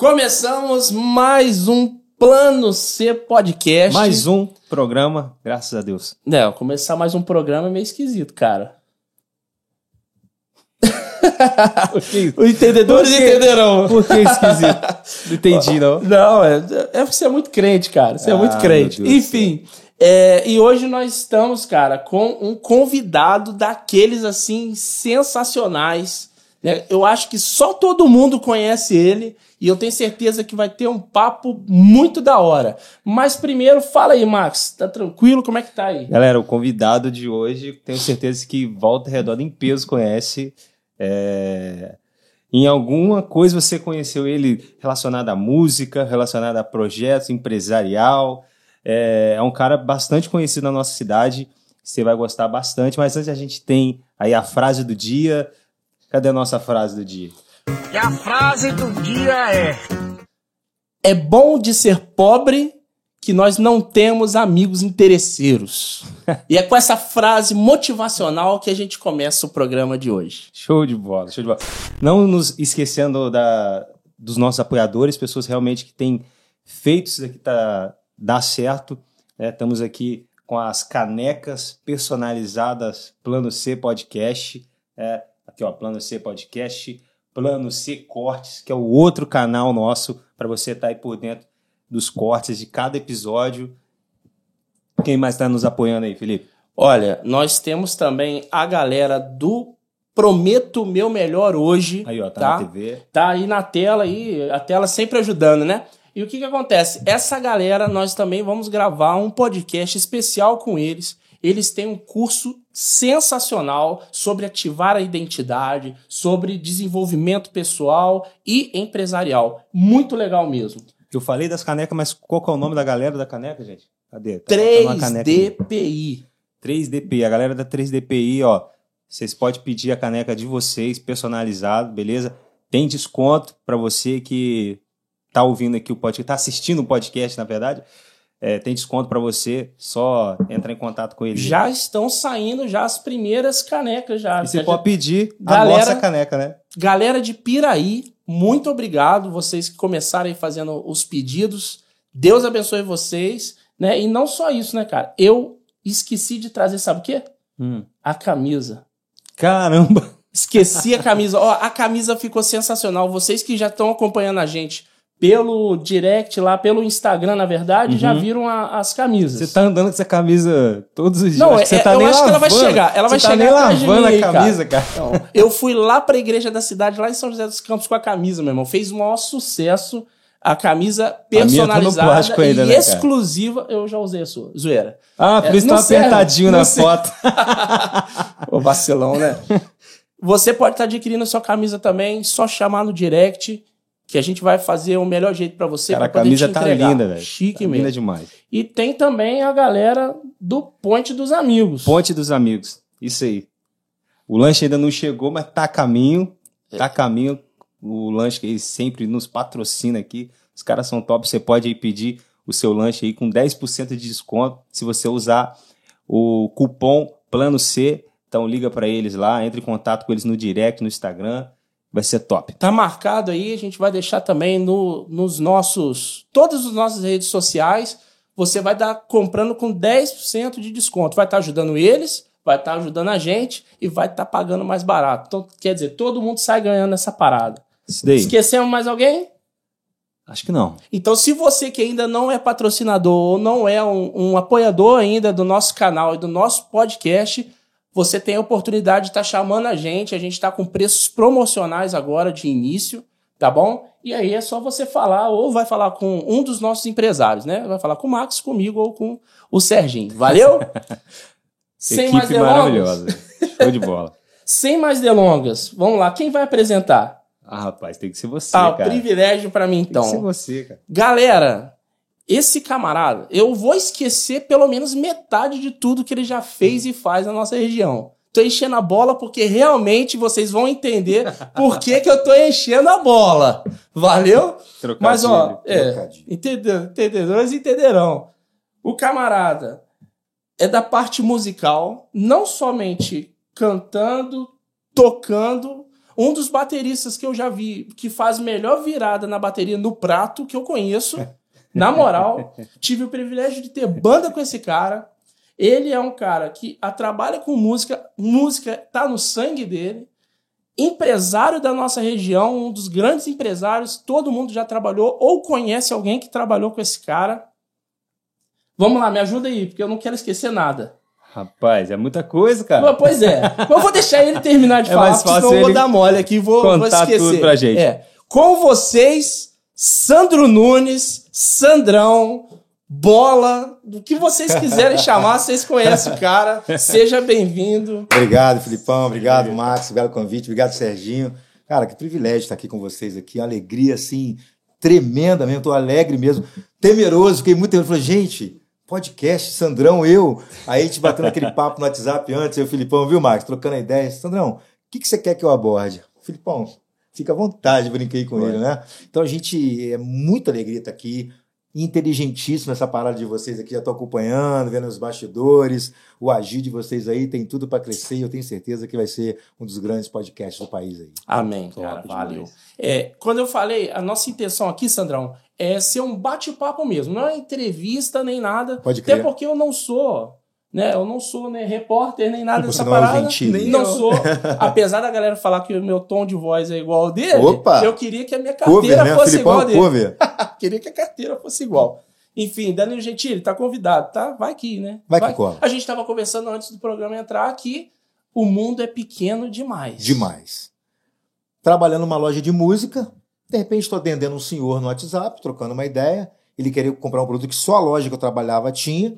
Começamos mais um Plano C Podcast. Mais um programa, graças a Deus. Não, começar mais um programa é meio esquisito, cara. Os entendedores entenderão. Por que esquisito? Não entendi, não. Não, é, é porque você é muito crente, cara. Você é muito Ah, crente. Enfim, é, e hoje nós estamos, cara, com um convidado daqueles, assim, sensacionais. né? Eu acho que só todo mundo conhece ele e eu tenho certeza que vai ter um papo muito da hora. Mas primeiro, fala aí, Max. Tá tranquilo? Como é que tá aí? Galera, o convidado de hoje, tenho certeza que Volta Redonda em peso conhece. É, Em alguma coisa você conheceu ele relacionado à música, relacionado a projetos, empresarial. É, é um cara bastante conhecido na nossa cidade. Você vai gostar bastante. Mas antes a gente tem aí a frase do dia. Cadê a nossa frase do dia? E a frase do dia é: É bom de ser pobre que nós não temos amigos interesseiros. e é com essa frase motivacional que a gente começa o programa de hoje. Show de bola, show de bola. Não nos esquecendo da, dos nossos apoiadores, pessoas realmente que têm feito isso aqui tá, dar certo. né? Estamos aqui com as canecas personalizadas Plano C Podcast. é, aqui, ó, Plano C Podcast, Plano C Cortes, que é o outro canal nosso para você estar aí por dentro dos cortes de cada episódio. Quem mais está nos apoiando aí, Felipe? Olha, nós temos também a galera do Prometo Meu Melhor Hoje. Aí, ó, tá, Tá. na TV. tá aí na tela aí, a tela sempre ajudando, né? E o que que acontece? Essa galera, nós também vamos gravar um podcast especial com eles. Eles têm um curso sensacional sobre ativar a identidade, sobre desenvolvimento pessoal e empresarial. Muito legal mesmo. Eu falei das canecas, mas qual que é o nome da galera da caneca, gente? Cadê? Tá faltando uma caneca aí. 3DPI. 3DPI. A galera da 3DPI, ó. Vocês podem pedir a caneca de vocês, personalizado, beleza? Tem desconto para você que tá ouvindo aqui o podcast, tá assistindo o podcast, na verdade. É, tem desconto para você, só entrar em contato com ele. Já estão saindo já as primeiras canecas já. E você pode pedir Galera- a nossa caneca, né? Galera de Piraí, muito obrigado. Vocês que começaram aí fazendo os pedidos. Deus abençoe vocês. Né? E não só isso, né, cara? Eu esqueci de trazer, sabe o quê? Hum. A camisa. Caramba! Esqueci a camisa. Ó, a camisa ficou sensacional. Vocês que já estão acompanhando a gente pelo direct lá, pelo Instagram, na verdade, já Uhum. viram a- as camisas. Você tá andando com essa camisa todos os dias. Não, Acho você é- tá eu nem acho que ela vai lavando. chegar, ela vai Você tá chegar nem lavando mim a camisa, cara. Então, eu fui lá pra igreja da cidade, lá em São José dos Campos, com a camisa, meu irmão. Fez o maior sucesso. A camisa tá personalizada plástico ainda, e né, cara? exclusiva. Eu já usei a sua, zoeira. Ah, por É, isso tá apertadinho na serve. foto. Ô, vacilão, né? Você pode estar adquirindo a sua camisa também, só chamar no direct, que a gente vai fazer o melhor jeito pra você. Cara, a camisa tá linda, velho. Chique Tá mesmo. linda demais. E tem também a galera do Ponte dos Amigos. Ponte dos amigos. Isso aí. O lanche ainda não chegou, mas tá a caminho. Tá a caminho. O lanche que eles sempre nos patrocina aqui. Os caras são top. Você pode aí pedir o seu lanche aí com 10% de desconto se você usar o cupom Plano C. Então liga pra eles lá, entre em contato com eles no direct, no Instagram. Vai ser top. Tá marcado aí, a gente vai deixar também no, nos nossos. Todas as nossas redes sociais. Você vai estar comprando com 10% de desconto. Vai estar ajudando eles, vai estar ajudando a gente e vai estar pagando mais barato. Então, quer dizer, todo mundo sai ganhando nessa parada. Esquecemos mais alguém? Acho que não. Então, se você que ainda não é patrocinador ou não é um, um apoiador ainda do nosso canal e do nosso podcast, você tem a oportunidade de estar chamando a gente. A gente está com preços promocionais agora de início, tá bom? E aí é só você falar, ou vai falar com um dos nossos empresários, né? Vai falar com o Max, comigo ou com o Serginho. Valeu? Sem mais Equipe delongas. maravilhosa. Show de bola. Sem mais delongas. Vamos lá, quem vai apresentar? Ah, rapaz, tem que ser você, Ah, o cara. privilégio para mim então. Tem que ser você, cara. Galera, esse camarada, eu vou esquecer pelo menos metade de tudo que ele já fez e faz na nossa região. Tô enchendo a bola porque realmente vocês vão entender por que, que eu tô enchendo a bola. Valeu? Mas, ó, é, trocadilho. entendeu, entendedores entenderão. O camarada é da parte musical, não somente cantando, tocando. um dos bateristas que eu já vi que faz melhor virada na bateria no prato que eu conheço. Na moral, tive o privilégio de ter banda com esse cara. Ele é um cara que a, trabalha com música, música tá no sangue dele. Empresário da nossa região, um dos grandes empresários, todo mundo já trabalhou ou conhece alguém que trabalhou com esse cara. Vamos lá, me ajuda aí, porque eu não quero esquecer nada. Rapaz, é muita coisa, cara. Pois é. eu vou deixar ele terminar de É falar, mais fácil senão eu vou dar mole aqui e vou, vou contar esquecer. tudo pra gente. É. Com vocês, Sandro Nunes, Sandrão, Bola, do que vocês quiserem chamar, vocês conhecem o cara. Seja bem-vindo. Obrigado, Filipão. Obrigado, Max. Obrigado pelo convite. Obrigado, Serginho. Cara, que privilégio estar aqui com vocês aqui. Uma alegria, assim, tremenda mesmo. Tô alegre mesmo. Temeroso. Fiquei muito tempo. Falei, gente, podcast, Sandrão, eu. Aí a gente batendo aquele papo no WhatsApp antes, eu e o Filipão, viu, Max? Trocando a ideia. Sandrão, o que, que você quer que eu aborde? Filipão, fica à vontade, brinquei com ele, né? Então a gente, é muita alegria estar aqui inteligentíssimo essa parada de vocês aqui, já tô acompanhando, vendo os bastidores, o agir de vocês aí tem tudo para crescer e eu tenho certeza que vai ser um dos grandes podcasts do país aí. Amém, Top cara. demais. Valeu. É, quando eu falei, a nossa intenção aqui, Sandrão, é ser um bate-papo mesmo. Não é entrevista nem nada. Pode Até crer. porque eu não sou. Né, eu não sou né, repórter nem nada Você dessa não é parada. Gentili. nem não sou. Apesar da galera falar que o meu tom de voz é igual ao dele, Opa! eu queria que a minha Cover, carteira né? fosse Filipão igual a dele. cover. queria que a carteira fosse igual. Enfim, Danilo Gentili, tá convidado, tá? Vai aqui, né? Vai que cola. A gente tava conversando antes do programa entrar que o mundo é pequeno demais. Demais. Trabalhando numa loja de música, de repente estou atendendo um senhor no WhatsApp, trocando uma ideia. Ele queria comprar um produto que só a loja que eu trabalhava tinha.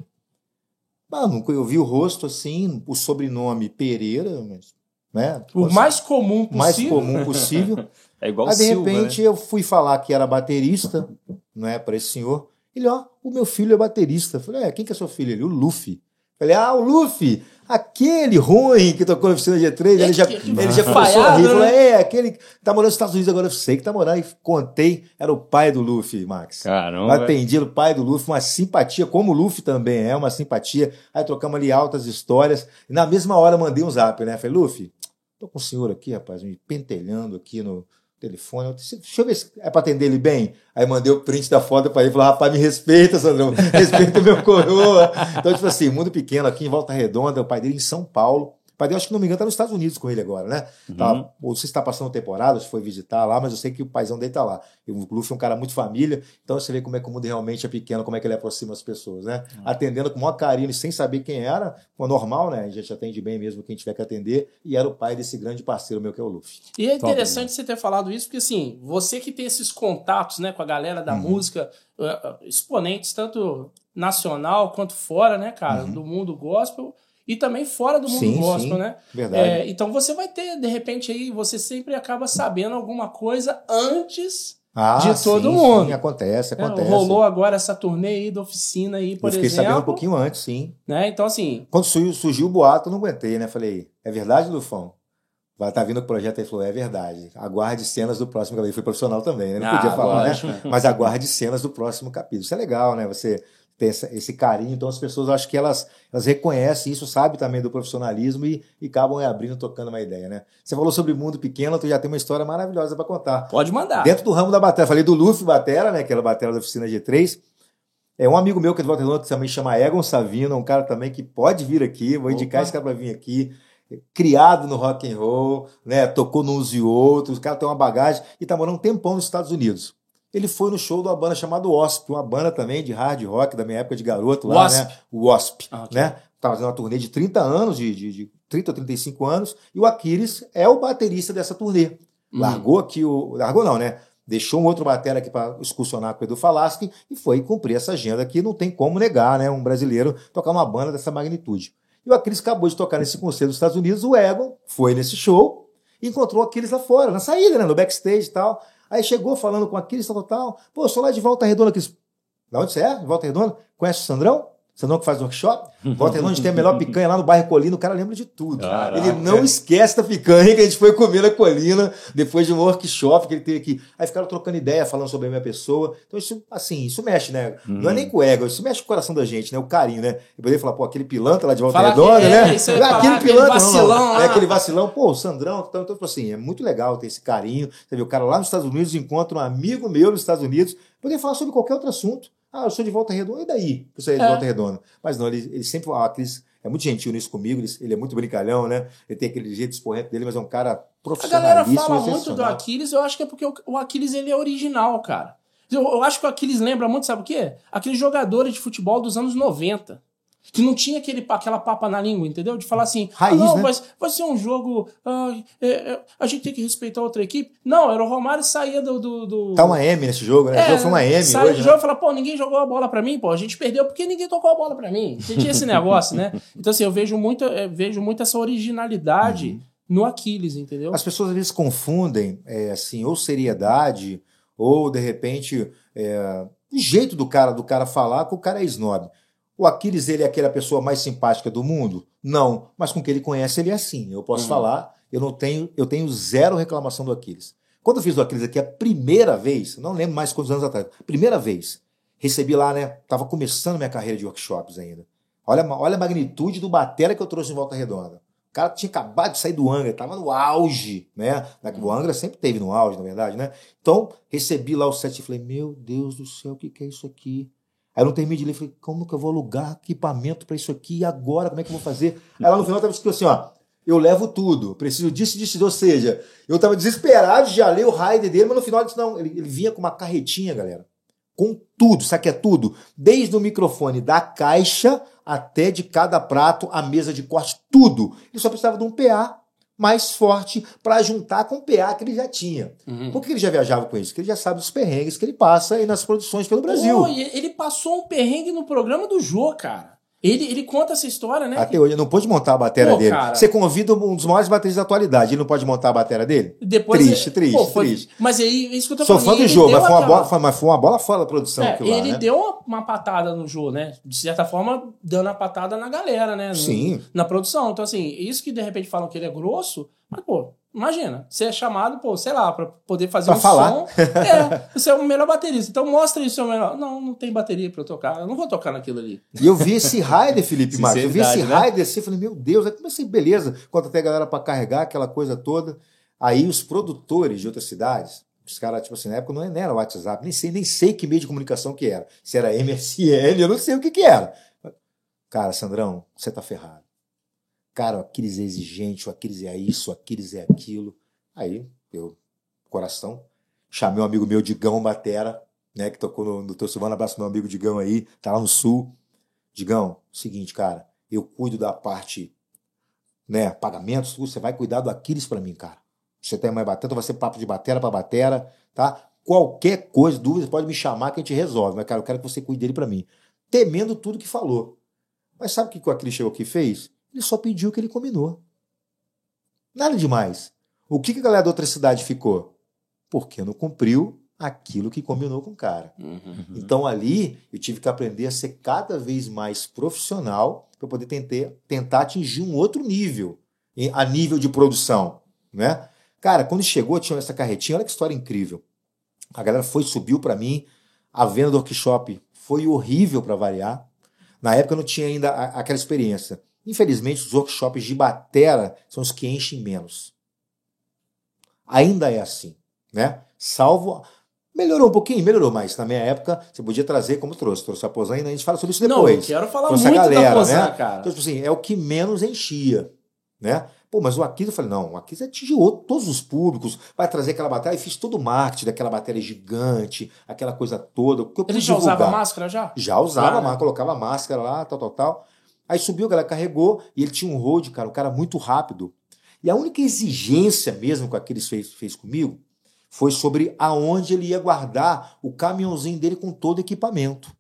Ah, nunca eu vi o rosto assim, o sobrenome Pereira, mas, né? O mais comum o mais possível. comum possível. É igual Aí, de Silva, repente, né? eu fui falar que era baterista, não é, para esse senhor. Ele, ó, o meu filho é baterista. Eu falei, é, quem que é seu filho? Ele, o Luffy. Eu Falei, ah, o Luffy, aquele ruim que tocou na oficina G3. É ele já, que- ele já começou a rir. Falou, é, aquele que tá morando nos Estados Unidos agora, eu sei que tá morando. E contei, era o pai do Luffy, Max. Caramba. Atendi o pai do Luffy, uma simpatia, como o Luffy também é, uma simpatia. Aí trocamos ali altas histórias. E na mesma hora mandei um zap, né? Falei, Luffy, tô com o senhor aqui, rapaz, me pentelhando aqui no telefone. Deixa eu ver se é pra atender ele bem. Aí mandei o print da foto pra ele. Falei, rapaz, me respeita, Sandrão. Respeita o meu coroa. Então, tipo assim, mundo pequeno aqui em Volta Redonda, o pai dele em São Paulo. Dele, acho que não me engano, tá nos Estados Unidos com ele agora, né? Tá, ou se está passando temporada, se foi visitar lá, mas eu sei que o paizão dele tá lá. E o Luffy é um cara muito família, então você vê como é que o mundo realmente é pequeno, como é que ele aproxima as pessoas, né? Atendendo com o maior carinho e sem saber quem era, foi normal, né? A gente atende bem mesmo quem tiver que atender, e era o pai desse grande parceiro meu que é o Luffy. E é Top, interessante você ter falado isso, porque assim, você que tem esses contatos né, com a galera da Uhum. música, uh, uh, exponentes tanto nacional quanto fora, né, cara, do mundo gospel e também fora do mundo. Sim, gospel, sim. né? Verdade. É, então você vai ter, de repente, aí, você sempre acaba sabendo alguma coisa antes. ah, de todo sim, mundo. Sim, acontece, né? acontece. Rolou agora essa turnê aí da oficina aí, por eu fiquei exemplo. sabendo um pouquinho antes, sim. Né? Então, assim, Quando surgiu, surgiu o boato, eu não aguentei, né? Falei, é verdade, Lufão? Vai estar vindo o projeto aí, falou, é verdade. Aguarde cenas do próximo capítulo. Fui profissional também, né? Não Ah, podia falar, lógico. né? Mas aguarde cenas do próximo capítulo. Isso é legal, né? Você ter essa- esse carinho. Então as pessoas, acho que elas, elas reconhecem isso, sabem também do profissionalismo e, e acabam abrindo, tocando uma ideia, né? Você falou sobre mundo pequeno, tu já tem uma história maravilhosa para contar. pode mandar. Dentro do ramo da bateria, falei do Luffy Batera, né? Aquela batera da oficina G3. É um amigo meu que é de Volta Redonda que também chama Egon Savino, um cara também que pode vir aqui, vou indicar Opa. esse cara para vir aqui. Criado no rock and roll, né? Tocou nos e outros, o cara tem uma bagagem e tá morando um tempão nos Estados Unidos. Ele foi no show de uma banda chamada Wasp, uma banda também de hard rock da minha época de garoto lá, Wasp. né? O Wasp, Ah, ok. né? Tava fazendo uma turnê de 30 anos, de, de, de 30 ou 35 anos, e o Aquiles é o baterista dessa turnê. Hum. Largou aqui o. Largou não, né? Deixou um outro batera aqui para excursionar com o Edu Falaschi e foi cumprir essa agenda que não tem como negar, né? Um brasileiro tocar uma banda dessa magnitude. E o Aquiles acabou de tocar nesse concerto dos Estados Unidos, o Egon foi nesse show e encontrou o Aquiles lá fora, na saída, né? No backstage e tal. Aí chegou falando com o Aquiles, tal, tal, tal. Pô, sou lá de Volta Redonda, Aquiles. Da onde você é? De Volta Redonda? Conhece o Sandrão? Você não que faz workshop? A gente tem a melhor picanha lá no bairro Colina, o cara lembra de tudo. Caraca. Ele não esquece da picanha que a gente foi comer na Colina depois de um workshop que ele teve aqui. Aí ficaram trocando ideia, falando sobre a minha pessoa. Então, isso, assim, isso mexe, né? Não é nem com o ego, isso mexe com o coração da gente, né? O carinho, né? Poderia falar, pô, aquele pilantra lá de Volta Fala- Redonda, é, né? isso falar, aquele pilantra, não, vacilão não. lá. É aquele vacilão, pô, o Sandrão. Então, então, tipo assim, é muito legal ter esse carinho. Você vê, o cara lá nos Estados Unidos encontra um amigo meu nos Estados Unidos, poder falar sobre qualquer outro assunto. Ah, eu sou de Volta Redonda, e daí? Que eu sou de É. Volta Redonda. Mas não, ele, ele sempre, ah, Cris é muito gentil nisso comigo, ele, ele é muito brincalhão, né? Ele tem aquele jeito esporrento dele, mas é um cara A profissional. galera fala muito do Aquiles, eu acho que é porque o- o Aquiles ele é original, cara. Eu, eu acho que o Aquiles lembra muito, sabe o quê? Aqueles jogadores de futebol dos anos 90. Que não tinha aquele, aquela papa na língua, entendeu? De falar assim, Raiz, ah, não, né? vai, vai ser um jogo. ah, é, é, a gente tem que respeitar outra equipe. Não, era o Romário saía do. do, do- Tá uma M nesse jogo, né? o jogo foi uma M sai hoje, do né? jogo e fala, pô, ninguém jogou a bola pra mim, pô, a gente perdeu porque ninguém tocou a bola pra mim. Você tinha esse negócio, né? Então, assim, eu vejo muito, eu vejo muito essa originalidade Uhum. no Aquiles, entendeu? As pessoas às vezes confundem, é, assim, ou seriedade, ou de repente é, o jeito do cara do cara falar com o cara é snob. O Aquiles, ele é aquela pessoa mais simpática do mundo? Não, mas com o que ele conhece, ele é assim. Eu posso Uhum. falar, eu não tenho, eu tenho zero reclamação do Aquiles. Quando eu fiz o Aquiles aqui a primeira vez, não lembro mais quantos anos atrás, primeira vez, recebi lá, né? Tava começando minha carreira de workshops ainda. Olha, olha a magnitude do batera que eu trouxe em Volta Redonda. O cara tinha acabado de sair do Angra, estava no auge, né? O Angra sempre teve no auge, na verdade, né? Então, recebi lá o set e falei, meu Deus do céu, o que, que é isso aqui? Aí eu não terminei de ler, falei, como que eu vou alugar equipamento para isso aqui? E agora, como é que eu vou fazer? Aí lá no final estava escrito assim, ó, eu levo tudo, preciso disso, disso, ou seja, eu estava desesperado de já ler o rider dele, mas no final disse, não, ele, ele vinha com uma carretinha, galera, com tudo, sabe que é tudo? Desde o microfone da caixa até de cada prato, a mesa de corte, tudo. Ele só precisava de um PA mais forte para juntar com o PA que ele já tinha. Uhum. Por que ele já viajava com isso? Porque ele já sabe dos perrengues que ele passa aí nas produções pelo Brasil. Pô, ele passou um perrengue no programa do Jô, cara. Ele, ele conta essa história, né? Até hoje, ele não pôde montar a bateria dele. cara. Você convida um dos maiores bateristas da atualidade, ele não pode montar a bateria dele? Depois Triste, ele- triste, Pô, foi- triste. Mas aí, é isso que eu tô Sou falando. fã do ele jogo, mas foi, uma bola, foi, mas foi uma bola fora da produção É, aquilo lá, ele né? deu uma, uma patada no Jô, né? De certa forma, dando a patada na galera, né? No- Sim. Na produção. Então, assim, isso que de repente falam que ele é grosso, mas, pô, imagina, você é chamado, pô, sei lá, pra poder fazer Pra um falar. som. É, você é o melhor baterista. Então mostra isso, seu melhor. Não, não tem bateria pra eu tocar. Eu não vou tocar naquilo ali. E eu vi esse rider, Felipe Marques. Eu vi esse né? rider assim, eu falei, meu Deus, aí comecei, beleza. Quando até a galera pra carregar aquela coisa toda. Aí os produtores de outras cidades, os caras, tipo assim, na época não era WhatsApp, nem sei, nem sei que meio de comunicação que era. Se era MSN, eu não sei o que que era. Cara, Sandrão, você tá ferrado. Cara, o Aquiles é exigente, o Aquiles é isso, o Aquiles é aquilo. Aí, eu, coração, chamei um amigo meu, Digão Batera, né, que tocou no, no Teu Silvano, abraço meu amigo Digão aí, tá lá no Sul. Digão, seguinte, cara, eu cuido da parte, né, pagamentos, você vai cuidar do Aquiles pra mim, cara. Você tem mais batera, então vai ser papo de batera pra batera, tá? Qualquer coisa, dúvida, pode me chamar que a gente resolve. Mas, cara, eu quero que você cuide dele pra mim. Temendo tudo que falou. Mas sabe o que o Aquiles chegou aqui e fez? Ele só pediu o que ele combinou. Nada demais. O que que a galera da outra cidade ficou? Porque não cumpriu aquilo que combinou com o cara. Então ali eu tive que aprender a ser cada vez mais profissional para poder tentar, tentar atingir um outro nível, a nível de produção, né? Cara, quando chegou tinha essa carretinha, olha que história incrível. A galera foi, subiu para mim, a venda do workshop foi horrível para variar. Na época eu não tinha ainda a- aquela experiência. Infelizmente, os workshops de batera são os que enchem menos. Ainda é assim, né? Salvo. Melhorou um pouquinho, melhorou, mas na minha época você podia trazer como trouxe. Trouxe a Posan a gente fala sobre isso Não, eu depois. quero falar Trouxe muito a galera, da Posan, né? cara. Então, tipo assim, é o que menos enchia, né? Pô, mas o Aquiles, eu falei, não, o Aquiles atingiu todos os públicos, vai trazer aquela bateria, e fiz todo o marketing daquela bateria gigante, aquela coisa toda. que eu Ele já usava divulgar. máscara já? Já usava, né? colocava máscara lá, tal, tal, tal. Aí subiu, a galera carregou, e ele tinha um road, cara, um cara muito rápido. E a única exigência mesmo que o Aquiles fez, fez comigo foi sobre aonde ele ia guardar o caminhãozinho dele com todo o equipamento.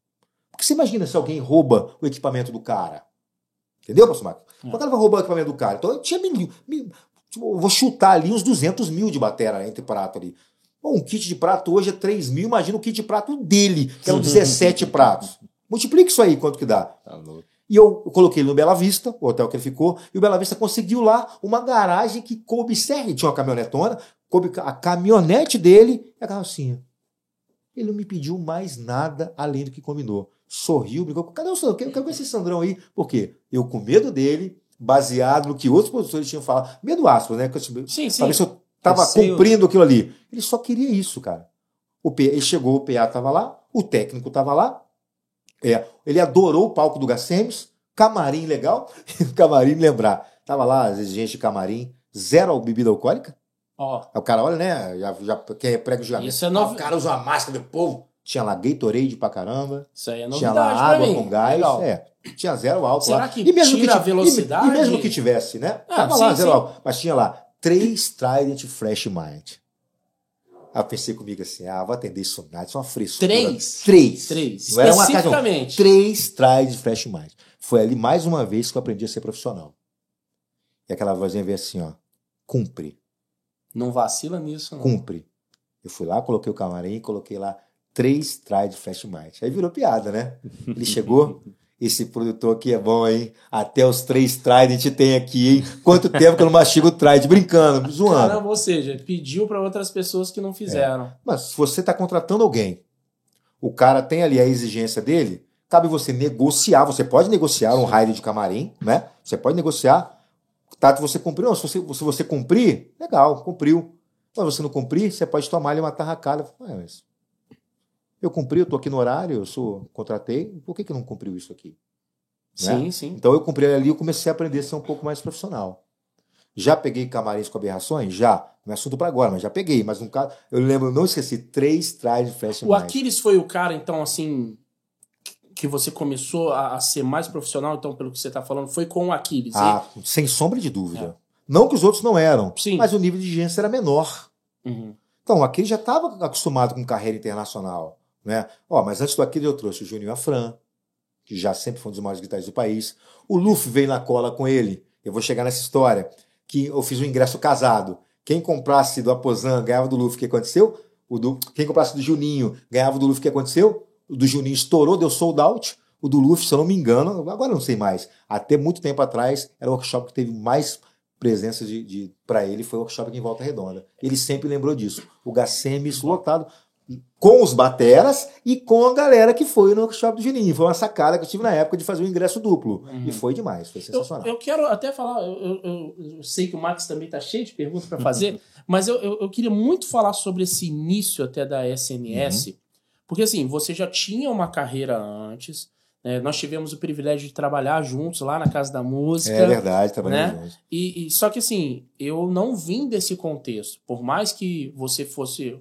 Porque você imagina se alguém rouba o equipamento do cara. Entendeu, pastor Marcos? É. Quando ela vai roubar o equipamento do cara? Então eu tinha mil, mil- tipo, eu vou chutar ali uns 200 mil de bateria entre prato ali. Bom, um kit de prato hoje é 3 mil, imagina o kit de prato dele, que é um 17 pratos. Multiplica isso aí, quanto que dá. Tá louco. E eu, eu coloquei ele no Bela Vista, o hotel que ele ficou, e o Bela Vista conseguiu lá uma garagem que coube certo. Tinha uma caminhonetona, coube a caminhonete dele e a carrocinha. Ele não me pediu mais nada além do que combinou. Sorriu, brincou. Cadê o Sandrão? Eu quero, eu conhecer esse Sandrão aí. Por quê? Eu, com medo dele, baseado no que outros produtores tinham falado, medo aspas, né? Eu, Sim, sim. Pra ver se eu tava Receio. cumprindo aquilo ali. Ele só queria isso, cara. O P, ele chegou, o PA tava lá, o técnico tava lá. É, ele adorou o palco do Gacemes, camarim legal. camarim, lembrar, tava lá as exigências de camarim, zero bebida alcoólica. Ó, Aí o cara olha, né? Já, já quem é prego de Isso é Ah, novi- O cara usa uma máscara do povo. Tinha lá Gatorade pra caramba. isso aí é tinha novidade lá pra água mim. com gás. Legal. É, tinha zero álcool Será lá. que e mesmo tira a ti- velocidade? E, mesmo que tivesse, né? Ah, Tava lá, sim, zero sim. álcool. Mas tinha lá três Trident Flash Mind. Aí eu pensei comigo assim, ah, vou atender isso nada, isso é uma frescura. Três? Três. Três. Não era uma casa, não. Especificamente. Três Trident Flash Mind. Foi ali mais uma vez que eu aprendi a ser profissional. E aquela vozinha veio assim, ó, cumpre. Não vacila nisso, não. cumpre. Eu fui lá, coloquei o camarim, coloquei lá três Trident Flash Might. Aí virou piada, né? Ele chegou, esse produtor aqui é bom, hein? Até os três Trident tem aqui, hein? Quanto tempo que eu não mastigo o Trident? Brincando, zoando. Caramba, ou seja, pediu pra outras pessoas que não fizeram. Mas se você está contratando alguém, o cara tem ali a exigência dele, cabe você negociar. Você pode negociar um raio de camarim, né? Você pode negociar. Tá, você cumpriu. Não, se você, se você cumprir, legal, cumpriu. Mas você não cumprir, você pode tomar ali uma tarracada. Ué, mas eu cumpri, eu tô aqui no horário, eu sou, contratei, por que, que não cumpriu isso aqui? Né? Sim, sim. Então eu cumpri ali e comecei a aprender a ser um pouco mais profissional. Já peguei camarins com aberrações? Já. Não é assunto para agora, mas já peguei. Mas no caso, eu lembro, não esqueci, três trás de flash O mais. Aquiles foi o cara, então, assim, que você começou a, a ser mais profissional, então, pelo que você tá falando, foi com o Aquiles. Ah, sem sombra de dúvida. Não que os outros não eram, É. Sim. mas o nível de exigência era menor. E- Uhum. Então, o Aquiles já estava acostumado com carreira internacional. Né? Ó, mas antes do Aquiles eu trouxe o Juninho Afran, que já sempre foi um dos maiores guitarristas do país. O Luffy veio na cola com ele. Eu vou chegar nessa história. Que eu fiz um ingresso casado. Quem comprasse do Aposan ganhava do Luffy. O que aconteceu? O do, quem comprasse do Juninho ganhava do Luffy. O que aconteceu? O do Juninho estourou, deu sold out. O do Luffy, se eu não me engano, agora não sei mais. Até muito tempo atrás, era o workshop que teve mais presença de, de para ele, foi o workshop aqui em Volta Redonda. Ele sempre lembrou disso. O Gacemes lotado com os bateras e com a galera que foi no workshop do Juninho. Foi uma sacada que eu tive na época de fazer o ingresso duplo. Uhum. E foi demais, foi Eu, sensacional. eu quero até falar, eu, eu- eu- eu sei que o Max também tá cheio de perguntas para fazer, mas eu, eu, eu queria muito falar sobre esse início até da SNS, Uhum. porque assim, você já tinha uma carreira antes, né? nós tivemos o privilégio de trabalhar juntos lá na Casa da Música. É verdade, trabalhando né? juntos. E, e- só que assim, eu não vim desse contexto. Por mais que você fosse,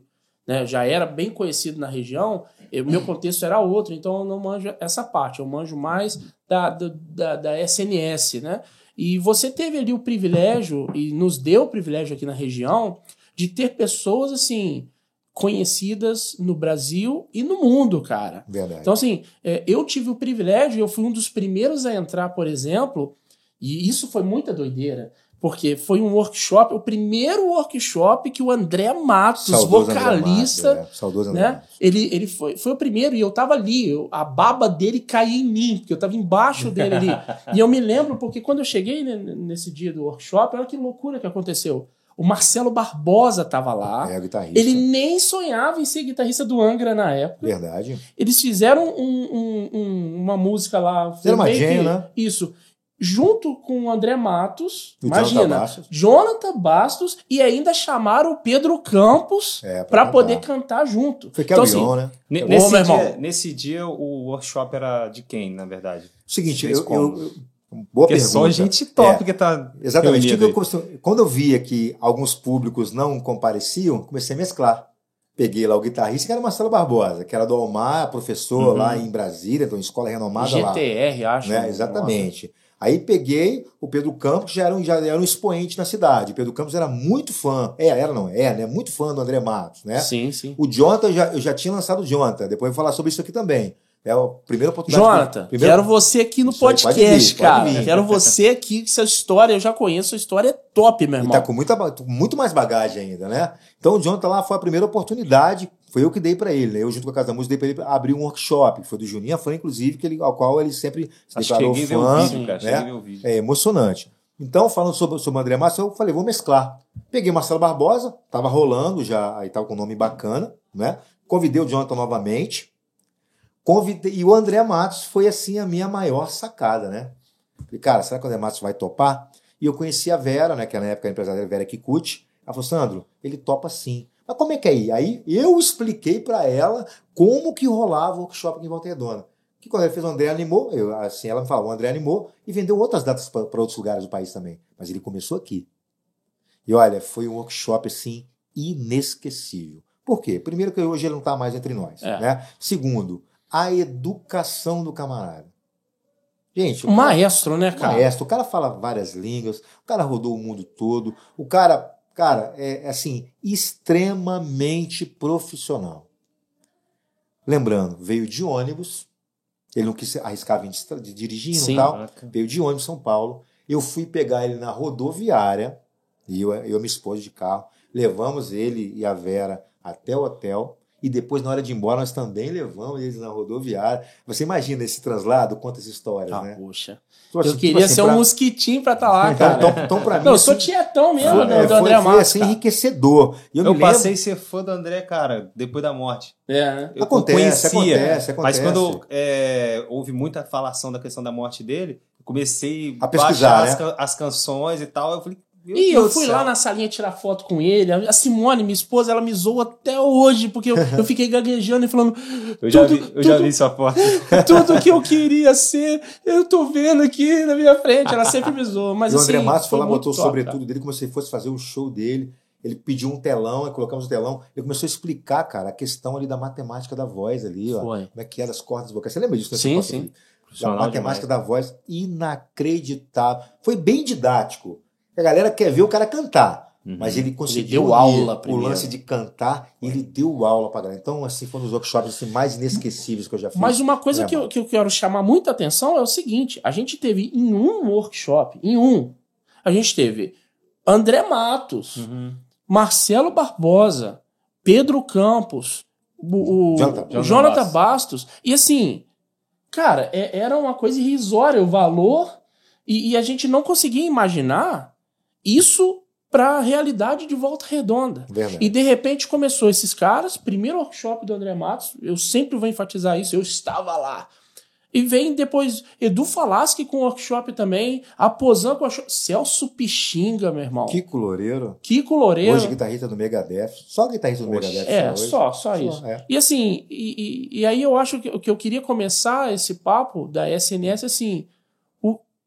né, já era bem conhecido na região, o meu contexto era outro, então eu não manjo essa parte, eu manjo mais da, da, da, SNS, né? E você teve ali o privilégio, e nos deu o privilégio aqui na região, de ter pessoas assim, conhecidas no Brasil e no mundo, cara. Verdade. Então, assim, é, eu tive o privilégio, eu fui um dos primeiros a entrar, por exemplo, e isso foi muita doideira, porque foi um workshop, o primeiro workshop que o André Matos, Saudoso André vocalista, Matos, é, saudoso André né? Ele, ele foi, foi o primeiro e eu tava ali, eu- a baba dele caía em mim, porque eu tava embaixo dele ali. e eu me lembro, porque quando eu cheguei ne- nesse dia do workshop, olha que loucura que aconteceu. O Marcelo Barbosa tava lá. É, o guitarrista. Ele nem sonhava em ser guitarrista do Angra na época. Verdade. Eles fizeram um- um- um- uma música lá. Fizeram uma jam, né? Isso. Junto com o André Matos. O imagina. Jonathan Bastos. Jonathan Bastos. E ainda chamaram o Pedro Campos É, pra cantar. poder cantar junto. Foi que então, avião, assim, né? Ô, Nesse, dia, nesse dia, o workshop era de quem, na verdade? Seguinte, eu, eu- eu- boa Porque pergunta. só gente top É. que tá Exatamente. Tive- eu comecei- quando eu via que alguns públicos não compareciam, comecei a mesclar. Peguei lá o guitarrista, que era Marcelo Barbosa, que era do Almar, professor Uhum. lá em Brasília, então escola renomada lá. GTR, acho. Né? Exatamente. Aí peguei o Pedro Campos, que já era, um, já era um expoente na cidade. O Pedro Campos era muito fã, é, era não, é, né? Muito fã do André Matos, né? Sim, sim. O Jonathan, eu já, eu já tinha lançado o Jonathan, depois eu vou falar sobre isso aqui também. É a primeira oportunidade. Jonathan, primeira- quero você aqui no Isso podcast, vir, cara. Quero você aqui, que sua história, eu já conheço, sua história é top, meu E irmão. tá com muita, muito mais bagagem ainda, né? Então o Jonathan lá foi a primeira oportunidade, Foi eu que dei para ele, né? Eu, junto com a Casa da Música, dei para ele abrir um workshop. Foi do Juninho Afran, inclusive, que ele, ao qual ele sempre se declarou cheguei a ver o fã. vídeo, cara. né? O vídeo. É emocionante. Então, falando sobre, sobre o André Matos, eu falei, vou mesclar. Peguei Marcelo Barbosa, tava rolando já, aí tava com um nome bacana, né? Convidei o Jonathan novamente. Convidei, e o André Matos foi, assim, a minha maior sacada, né? Falei, cara, será que o André Matos vai topar? E eu conheci a Vera, né? Que na época a empresária Vera Kikuchi. Ela falou, Sandro, ele topa sim. Mas como é que é aí? Aí eu expliquei para ela como que rolava o workshop aqui em Volta Redonda. Que quando ela fez o André animou, eu, assim, ela me falou, o André animou e vendeu outras datas para outros lugares do país também. Mas ele começou aqui. E olha, foi um workshop assim inesquecível. Por quê? Primeiro que hoje ele não está mais entre nós. É. Né? Segundo, a educação do camarada. Gente, Um maestro, né, cara? maestro, o cara fala várias línguas, o cara rodou o mundo todo, o cara, cara, é é, assim, extremamente profissional. Lembrando, veio de ônibus, ele não quis arriscar vir de, dirigindo Sim. e tal, Caraca. veio de ônibus em São Paulo. Eu fui pegar ele na rodoviária, e eu, eu e minha esposa de carro, levamos ele e a Vera até o hotel. E depois, na hora de ir embora, nós também levamos eles na rodoviária. Você imagina esse translado, quantas histórias, Ah, né? poxa. Então, Eu assim, queria tipo assim, ser um pra- mosquitinho pra estar lá, cara. Então, então pra mim, Não, eu sou tietão mesmo foi, do, é, do foi- André foi, Matos. assim, cara. enriquecedor. E eu, Eu, me lembro- passei a ser fã do André, cara, depois da morte. É, né? Eu Acontece, conhecia, acontece, Mas acontece. quando é, houve muita falação da questão da morte dele, eu comecei A pesquisar, baixar né? as, as canções e tal. Eu falei, meu E Deus eu fui lá na salinha tirar foto com ele. A Simone, minha esposa, ela me zoou até hoje, porque eu, eu fiquei gaguejando e falando. Eu já, tudo- vi, eu já tudo- vi sua foto. Tudo que eu queria ser, eu tô vendo aqui na minha frente. Ela sempre me zoou. Mas e o assim, André Matos foi lá, botou o sobretudo cara. dele, como se fosse fazer o show dele. Ele pediu um telão, aí colocamos o telão. Ele começou a explicar, cara, a questão ali da matemática da voz ali, ó. Foi. Como é que era as cordas vocais. Você lembra disso? né? Sim, Você sim. Da matemática da voz, inacreditável. Foi bem didático. A galera quer ver o cara cantar. Uhum. Mas ele conseguiu deu unir aula o primeiro. lance de cantar, ele deu aula pra galera. Então, assim, foi um dos workshops assim, mais inesquecíveis que eu já fiz. Mas uma coisa André que eu, que eu quero chamar muita atenção é o seguinte: a gente teve em um workshop, em um, a gente teve André Matos, Uhum. Marcelo Barbosa, Pedro Campos, o, o- Jonathan- o Jonathan Jonathan Bastos. Bastos. E assim, cara, é- era uma coisa irrisória o valor, e, e a gente não conseguia imaginar isso para a realidade de Volta Redonda. Verdade. E de repente começou esses caras, primeiro workshop do André Matos, eu sempre vou enfatizar isso, eu estava lá. E vem depois Edu Falaschi com workshop também, a Pozan com workshop, Celso Pixinga, meu irmão. Kiko Loureiro. Kiko Loureiro. Hoje guitarrista do Megadeth. Só guitarrista do Poxa. Megadeth. É, hoje. só, só isso. é. E assim, e, e- e aí eu acho que, que eu queria começar esse papo da SNS assim,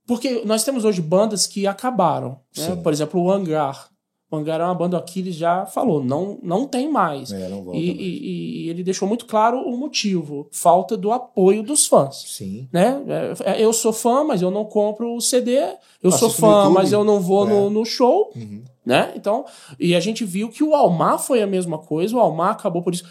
porque nós temos hoje bandas que acabaram. né? Por exemplo, o Hangar. O Hangar é uma banda, o Aquiles já falou, não, não tem mais. É, não volta E, mais. e- e ele deixou muito claro o motivo: falta do apoio dos fãs. Sim. Né? É, Eu sou fã, mas eu não compro o CD. Eu sou Assisto no fã, mas eu não vou É. no, no show. Uhum. Né? Então, e a gente viu que o Almar foi a mesma coisa. O Almar acabou por isso.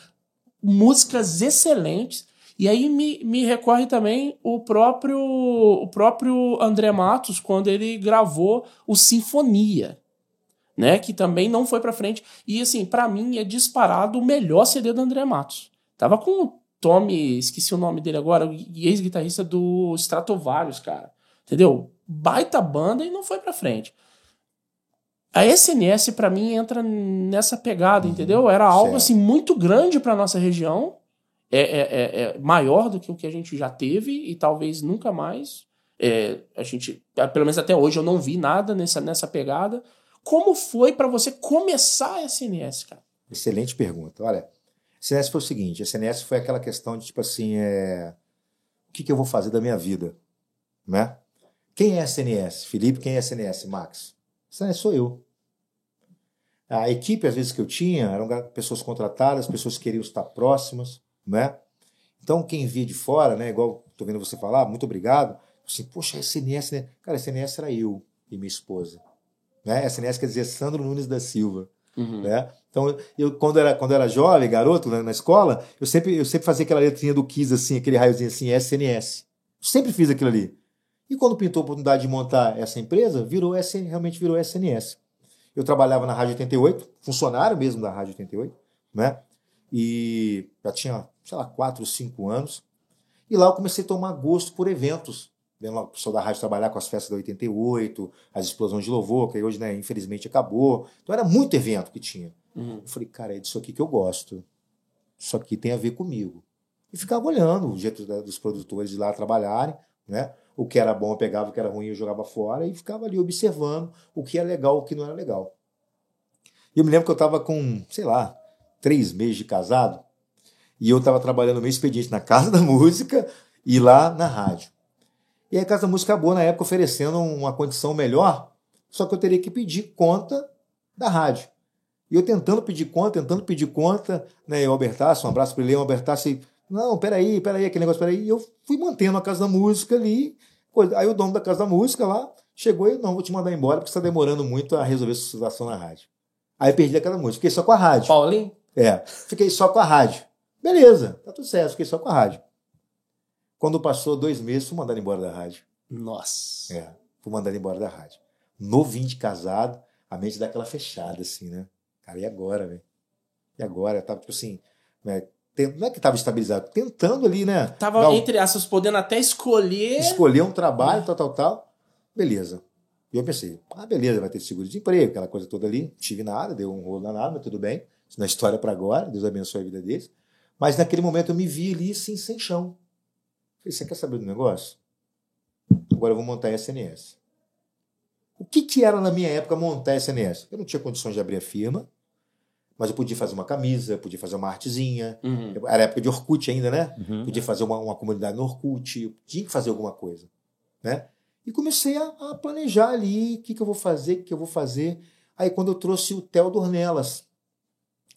Músicas excelentes. E aí me, me recorre também o próprio, o próprio André Matos, quando ele gravou o Sinfonia né, que também não foi pra frente. E assim, pra mim é disparado o melhor CD do André Matos. Tava com o Tommy, esqueci o nome dele agora, o ex-guitarrista do Stratovarius, cara. Entendeu? Baita banda e não foi pra frente. A SNS pra mim entra nessa pegada, entendeu? Era algo certo. assim muito grande pra nossa região. É, é- é- é maior do que o que a gente já teve e talvez nunca mais. É, a gente, pelo menos até hoje, eu não vi nada nessa, nessa pegada. Como foi pra você começar a SNS, cara? Excelente pergunta. Olha, SNS foi o seguinte: SNS foi aquela questão de tipo assim, é... o que, que eu vou fazer da minha vida? Né? Quem é SNS? Felipe, quem é SNS? Max? SNS sou eu. A equipe, às vezes, que eu tinha, eram pessoas contratadas, pessoas que queriam estar próximas, né? Então, quem via de fora, né, igual estou vendo você falar, muito obrigado, assim, poxa, SNS, né? Cara, SNS era eu e minha esposa. Né? SNS quer dizer Sandro Nunes da Silva. Né? Então, eu, quando, era, quando era jovem, garoto, né, na escola, eu sempre, eu sempre fazia aquela letrinha do Kiss, assim, aquele raiozinho assim, SNS. Eu sempre fiz aquilo ali. E quando pintou a oportunidade de montar essa empresa, virou SN, realmente virou SNS. Eu trabalhava na Rádio 88, funcionário mesmo da Rádio 88, né? e já tinha, sei lá, 4 ou 5 anos. E lá eu comecei a tomar gosto por eventos. Vendo lá o pessoal da rádio trabalhar com as festas da 88, as explosões de louvor, que hoje, né, infelizmente, acabou. Então era muito evento que tinha. Uhum. Eu falei, cara, é disso aqui que eu gosto. Isso aqui tem a ver comigo. E ficava olhando o jeito dos produtores de lá trabalharem, né? O que era bom eu pegava, o que era ruim eu jogava fora e ficava ali observando o que era legal, o que não era legal. E eu me lembro que eu estava com, sei lá, três meses de casado e eu estava trabalhando no meu expediente na Casa da Música e lá na rádio. E aí a Casa da Música acabou, na época, oferecendo uma condição melhor, só que eu teria que pedir conta da rádio. E eu tentando pedir conta, tentando pedir conta, né? E o Albertaço, um abraço para ele, o Albertaço, e, não, peraí, peraí, aquele negócio, peraí. E eu fui mantendo a Casa da Música ali. Aí o dono da Casa da Música lá chegou e, não, vou te mandar embora porque você está demorando muito a resolver essa situação na rádio. Aí eu perdi a Casa da Música, fiquei só com a rádio. Paulinho? É, fiquei só com a rádio. Beleza, tá tudo certo, fiquei só com a rádio. Quando passou dois meses, fui mandado embora da rádio. Nossa. É, fui mandado embora da rádio. Novinho de casado, a mente dá aquela fechada, assim, né? Cara, e agora, velho? E agora? Eu tava, tipo assim, né, não é que tava estabilizado, tentando ali, né? Tava, um- entre aspas, podendo até escolher. escolher um trabalho, tal, tal, tal. Beleza. E eu pensei, ah, beleza, vai ter seguro-desemprego, aquela coisa toda ali. Não tive nada, deu um rolo danado, mas tudo bem. Isso não é história para agora, Deus abençoe a vida deles. Mas naquele momento eu me vi ali assim, sem chão. Falei, você quer saber do negócio? Agora eu vou montar a SNS. O que, que era na minha época montar a SNS? Eu não tinha condições de abrir a firma, mas eu podia fazer uma camisa, podia fazer uma artezinha. Uhum. Era época de Orkut ainda, né? Uhum. podia fazer uma, uma comunidade no Orkut, eu tinha que fazer alguma coisa, né? E comecei a, a planejar ali, o que, que eu vou fazer, o que, que eu vou fazer. Aí quando eu trouxe o Theo Dornelas,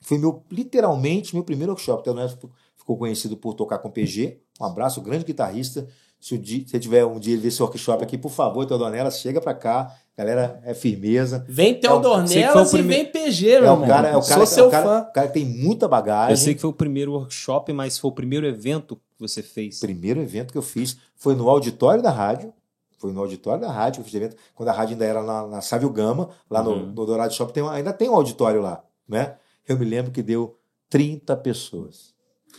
foi meu, literalmente, meu primeiro workshop. O Theo Dornelas ficou- conhecido por tocar com PG, um abraço, grande guitarrista. Se, dia, se tiver um dia ele ver esse workshop aqui, por favor, Theo Dornelas, chega pra cá, galera, é firmeza. Vem É o- Teodor sei que foi Nelas o e vem PG, meu É o irmão. cara, é o cara, Sou seu é o cara, fã. o cara que tem muita bagagem. Eu sei que foi o primeiro workshop, mas foi o primeiro evento que você fez. O primeiro evento que eu fiz foi no auditório da rádio. Foi no auditório da rádio que eu fiz evento, quando a rádio ainda era na, na Sávio Gama, lá no, Uhum. no Dourado Shopping, tem, ainda tem um auditório lá, né? Eu me lembro que deu 30 pessoas.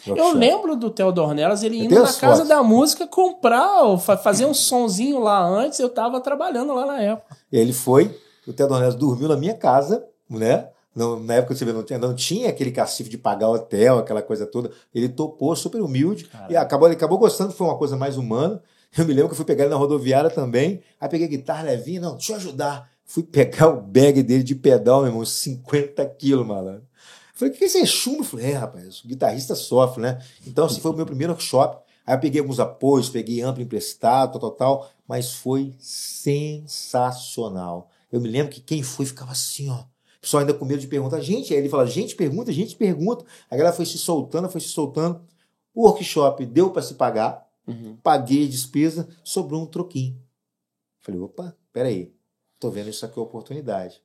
Eu lembro do Teodor Nelas, ele indo na as casa fotos. da música comprar, fazer um sonzinho lá antes. Eu tava trabalhando lá na época. Ele foi, o Teodoro Neves dormiu na minha casa, né? Não- na época você vê, não tinha, não tinha aquele cacife de pagar hotel, aquela coisa toda. Ele topou, super humilde, e acabou, ele acabou gostando, foi uma coisa mais humana. Eu me lembro que eu fui pegar ele na rodoviária também, aí peguei a guitarra levinha, não, deixa eu ajudar. Fui pegar o bag dele de pedal, meu irmão, 50 quilos, malandro. Falei, o que é esse chumbo? Eu falei, é, rapaz, o guitarrista sofre, né? Então, esse foi o meu primeiro workshop. Aí eu peguei alguns apoios, peguei amplo emprestado, tal, tal, tal, mas foi sensacional. Eu me lembro que quem foi ficava assim, ó. O pessoal ainda com medo de perguntar. Gente, aí ele fala, gente, pergunta, gente, pergunta. A galera foi se soltando, foi se soltando. O workshop deu para se pagar, paguei a despesa, sobrou um troquinho. Falei, opa, peraí, tô vendo isso aqui é oportunidade.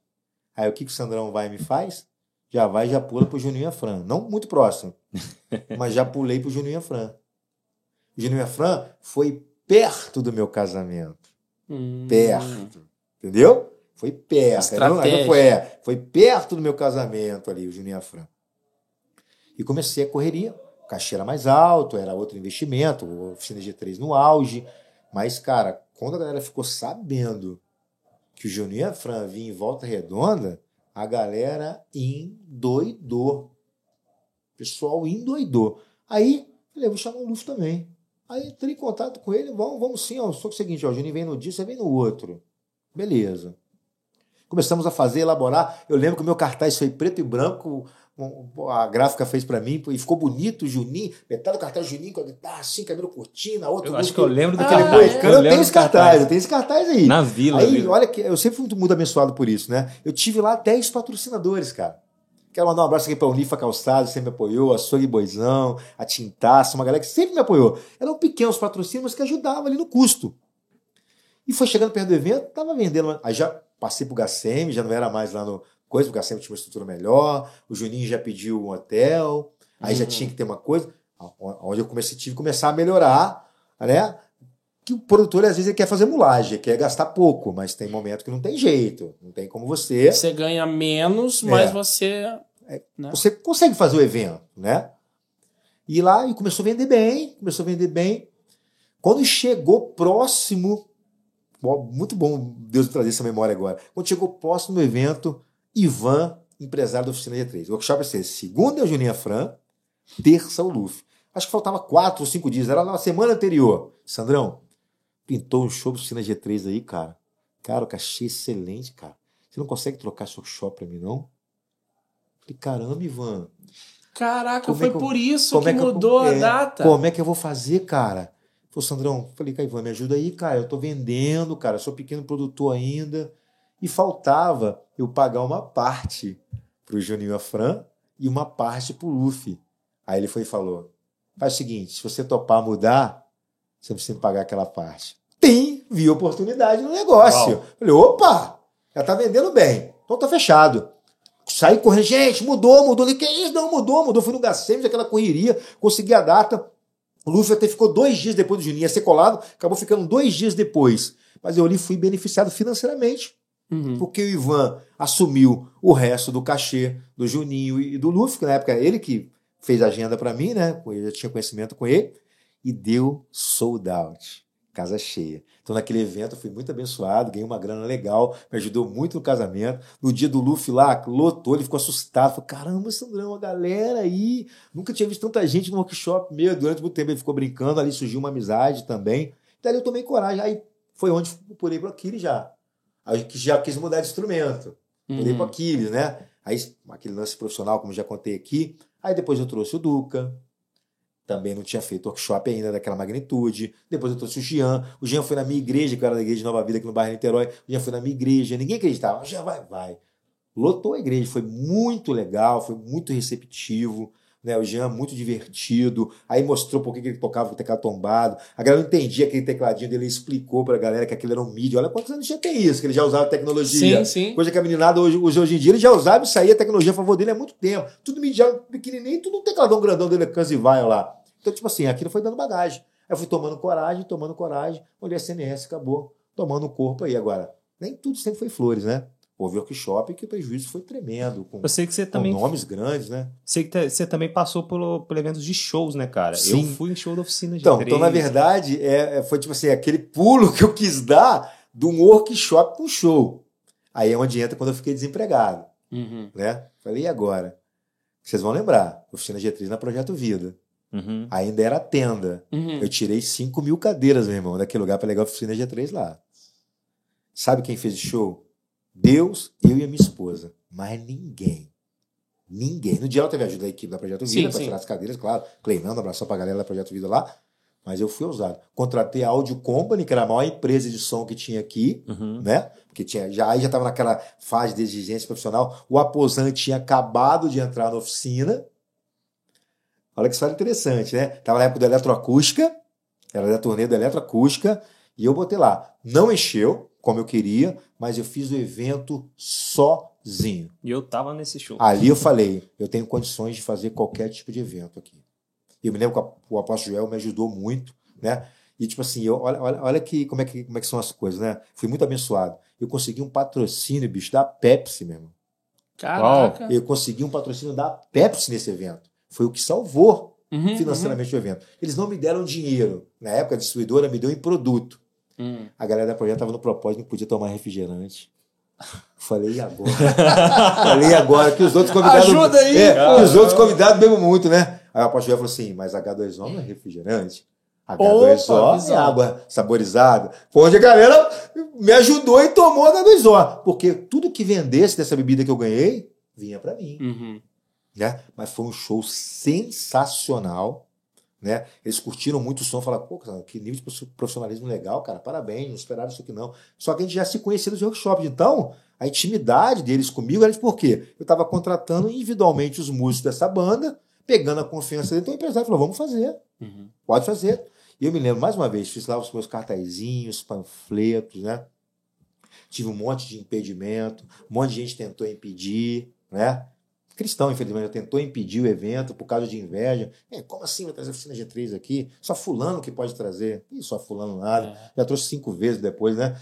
Aí o que, que o Sandrão vai e me faz? Já vai, já pula pro Juninho Afran. Não muito próximo, mas já pulei pro Juninho Afran. O Juninho Afran foi perto do meu casamento. Hum. Perto. Entendeu? Foi perto. Não- não foi, é, foi perto do meu casamento ali, o Juninho Afran. E comecei a correria. O cachê era mais alto, era outro investimento, oficina G3 no auge. Mas, cara, quando a galera ficou sabendo que o Juninho Afran vinha em volta redonda, a galera endoidou. O pessoal endoidou. Aí, falei, vou chamar o Lufo também. Aí entrei em contato com ele, vamos, vamos sim, ó, só que é o seguinte, ó, o Juninho vem no dia, você vem no outro. Beleza. Começamos a fazer, elaborar. Eu lembro que o meu cartaz foi preto e branco, a gráfica fez pra mim, e ficou bonito, o Juninho, metade do cartaz Juninho com a guitarra assim, cabelo curtinho, a outra Eu acho que eu lembro Ah, daquele é? cartaz. Moicano, eu lembro tenho esse cartaz, eu tenho esse cartaz aí. Na vila. Aí, olha que eu sempre fui muito, muito abençoado por isso, né? Eu tive lá 10 patrocinadores, cara. Quero mandar um abraço aqui para Unifa Calçados, sempre me apoiou, a Sorry Boizão, a Tintaça, uma galera que sempre me apoiou. Eram pequenos patrocínios, mas que ajudavam ali no custo. E foi chegando perto do evento, tava vendendo. Aí já passei pro Gacem, já não era mais lá no coisa, o Gacem tinha uma estrutura melhor, o Juninho já pediu um hotel, aí já Uhum. tinha que ter uma coisa, onde eu comecei, tive que começar a melhorar, né? Que o produtor às vezes ele quer fazer mulagem, quer gastar pouco, mas tem momento que não tem jeito, não tem como você. Você ganha menos, mas É. você é, Né? você consegue fazer o evento, né? E lá e começou a vender bem, começou a vender bem. Quando chegou próximo, muito bom Deus trazer essa memória agora. Quando chegou próximo do evento, Ivan, empresário da oficina G3. O workshop ia ser segunda é o Juninho Fran, terça o Luffy. Acho que faltava quatro ou cinco dias, era na semana anterior. Sandrão, pintou um show da oficina G3 aí, cara. Cara, o cachê excelente, cara. Você não consegue trocar seu workshop pra mim, não? Falei, caramba, Ivan. Caraca, Como é foi que eu- por isso que é que eu- mudou é, a data. Como é que eu vou fazer, cara? Falei, Sandrão, falei, Ivan, me ajuda aí, cara. Eu tô vendendo, cara. Sou pequeno produtor ainda. E faltava eu pagar uma parte pro Juninho Afran e uma parte pro Luffy. Aí ele foi e falou: faz o seguinte, se você topar mudar, você não precisa pagar aquela parte. Tem, vi oportunidade no negócio. Uau. Falei, opa, já tá vendendo bem. Então tá fechado. Saí correndo, gente, mudou, mudou. Falei, que isso? Não, mudou, mudou. Fui no Gacemes, aquela correria, consegui a data. O Luffy até ficou dois dias depois do Juninho, ia ser colado, acabou ficando dois dias depois. Mas eu ali fui beneficiado financeiramente, Uhum. porque o Ivan assumiu o resto do cachê do Juninho e do Luffy, que na época ele que fez a agenda pra mim, né? Eu já tinha conhecimento com ele, e deu sold out. Casa cheia. Então, naquele evento, eu fui muito abençoado, ganhei uma grana legal, me ajudou muito no casamento. No dia do Luffy lá, lotou, ele ficou assustado. Falou: caramba, Sandrão, a galera aí. Nunca tinha visto tanta gente no workshop meu. Durante muito tempo ele ficou brincando, ali surgiu uma amizade também. Daí eu tomei coragem. Aí foi onde pulei pro Aquiles já. Aí que já quis mudar de instrumento. Pulei pro Uhum. Aquiles, né? Aí aquele lance profissional, como já contei aqui. Aí depois eu trouxe o Duca. Também não tinha feito workshop ainda daquela magnitude. Depois eu trouxe o Jean. O Jean foi na minha igreja, que eu era da igreja de Nova Vida aqui no bairro Niterói. O Jean foi na minha igreja. Ninguém acreditava. O Jean vai, vai. Lotou a igreja. Foi muito legal, foi muito receptivo. Né, o Jean muito divertido. Aí mostrou por que ele tocava com o teclado tombado. A galera não entendia aquele tecladinho dele, ele explicou pra galera que aquilo era um MIDI. Olha quantos anos já tem isso, que ele já usava tecnologia. Sim, sim. Coisa que a meninada hoje, hoje, hoje em dia ele já usava e saía a tecnologia a favor dele há muito tempo. Tudo midiado pequenininho, tudo um tecladão grandão dele, Canzivaio lá. Então, tipo assim, aquilo foi dando bagagem. Aí eu fui tomando coragem, tomando coragem, olhei a CNS, acabou tomando o corpo aí. Agora, nem tudo sempre foi flores, né? Houve workshop que o prejuízo foi tremendo, com, Eu sei que você com também. nomes grandes, né? Sei que você também passou pelo, por eventos de shows, né, cara? Sim. Eu fui em show da oficina de Então, três. então na verdade, é, é- foi tipo assim, aquele pulo que eu quis dar de um workshop para um show. Aí é onde entra quando eu fiquei desempregado. Uhum. né? Falei, e agora? Vocês vão lembrar, oficina G3 na Projeto Vida. Uhum. Ainda era tenda. Uhum. Eu tirei 5 mil cadeiras, meu irmão, daquele lugar para legar a oficina G3 lá. Sabe quem fez o show? Deus, eu e a minha esposa. Mas ninguém. Ninguém. No dia ela teve ajuda da equipe da Projeto Vida para tirar as cadeiras, claro. Cleinando, abraçou pra galera da Projeto Vida lá. Mas eu fui ousado. Contratei a Audio Company, que era a maior empresa de som que tinha aqui Uhum. né? Porque tinha, já, aí já estava naquela fase de exigência profissional. O aposante tinha acabado de entrar na oficina. Olha que história interessante, né? Tava na época da eletroacústica, era da turnê da eletroacústica, e eu botei lá. Não encheu, como eu queria, mas eu fiz o evento sozinho. E eu tava nesse show. Ali eu falei, eu tenho condições de fazer qualquer tipo de evento aqui. E eu me lembro que o apóstolo Joel me ajudou muito, né? E tipo assim, eu, olha, olha, olha que, como, é que, como é que são as coisas, né? Fui muito abençoado. Eu consegui um patrocínio, bicho, da Pepsi, meu irmão. Caraca. Eu consegui um patrocínio da Pepsi nesse evento. Foi o que salvou Uhum, financeiramente o evento. Eles não me deram dinheiro. Na época, a distribuidora me deu em produto. Uhum. A galera da projeto estava no propósito, não podia tomar refrigerante. Falei, e agora? Falei, agora? Que os outros convidados. Ajuda aí, É, que os outros convidados bebem muito, né? Aí o apóstolo falou assim: mas H2O não é refrigerante. H2O Opa, é água saborizada. Foi onde a galera me ajudou e tomou H2O. Porque tudo que vendesse dessa bebida que eu ganhei, vinha para mim Uhum. né? Mas foi um show sensacional, né? Eles curtiram muito o som, falaram, pô, cara, que nível de profissionalismo legal, cara, parabéns, não esperava isso aqui não. Só que a gente já se conhecia dos workshops, então a intimidade deles comigo era de por quê? Eu estava contratando individualmente os músicos dessa banda, pegando a confiança dele, então o empresário falou, vamos fazer, Uhum. pode fazer. E eu me lembro, mais uma vez, fiz lá os meus cartazinhos, panfletos, né? Tive um monte de impedimento, um monte de gente tentou impedir, né? Cristão, infelizmente, já tentou impedir o evento por causa de inveja. É, como assim vai trazer a oficina G3 aqui? Só fulano que pode trazer. Ih, só fulano nada. É. Já trouxe cinco vezes depois, né?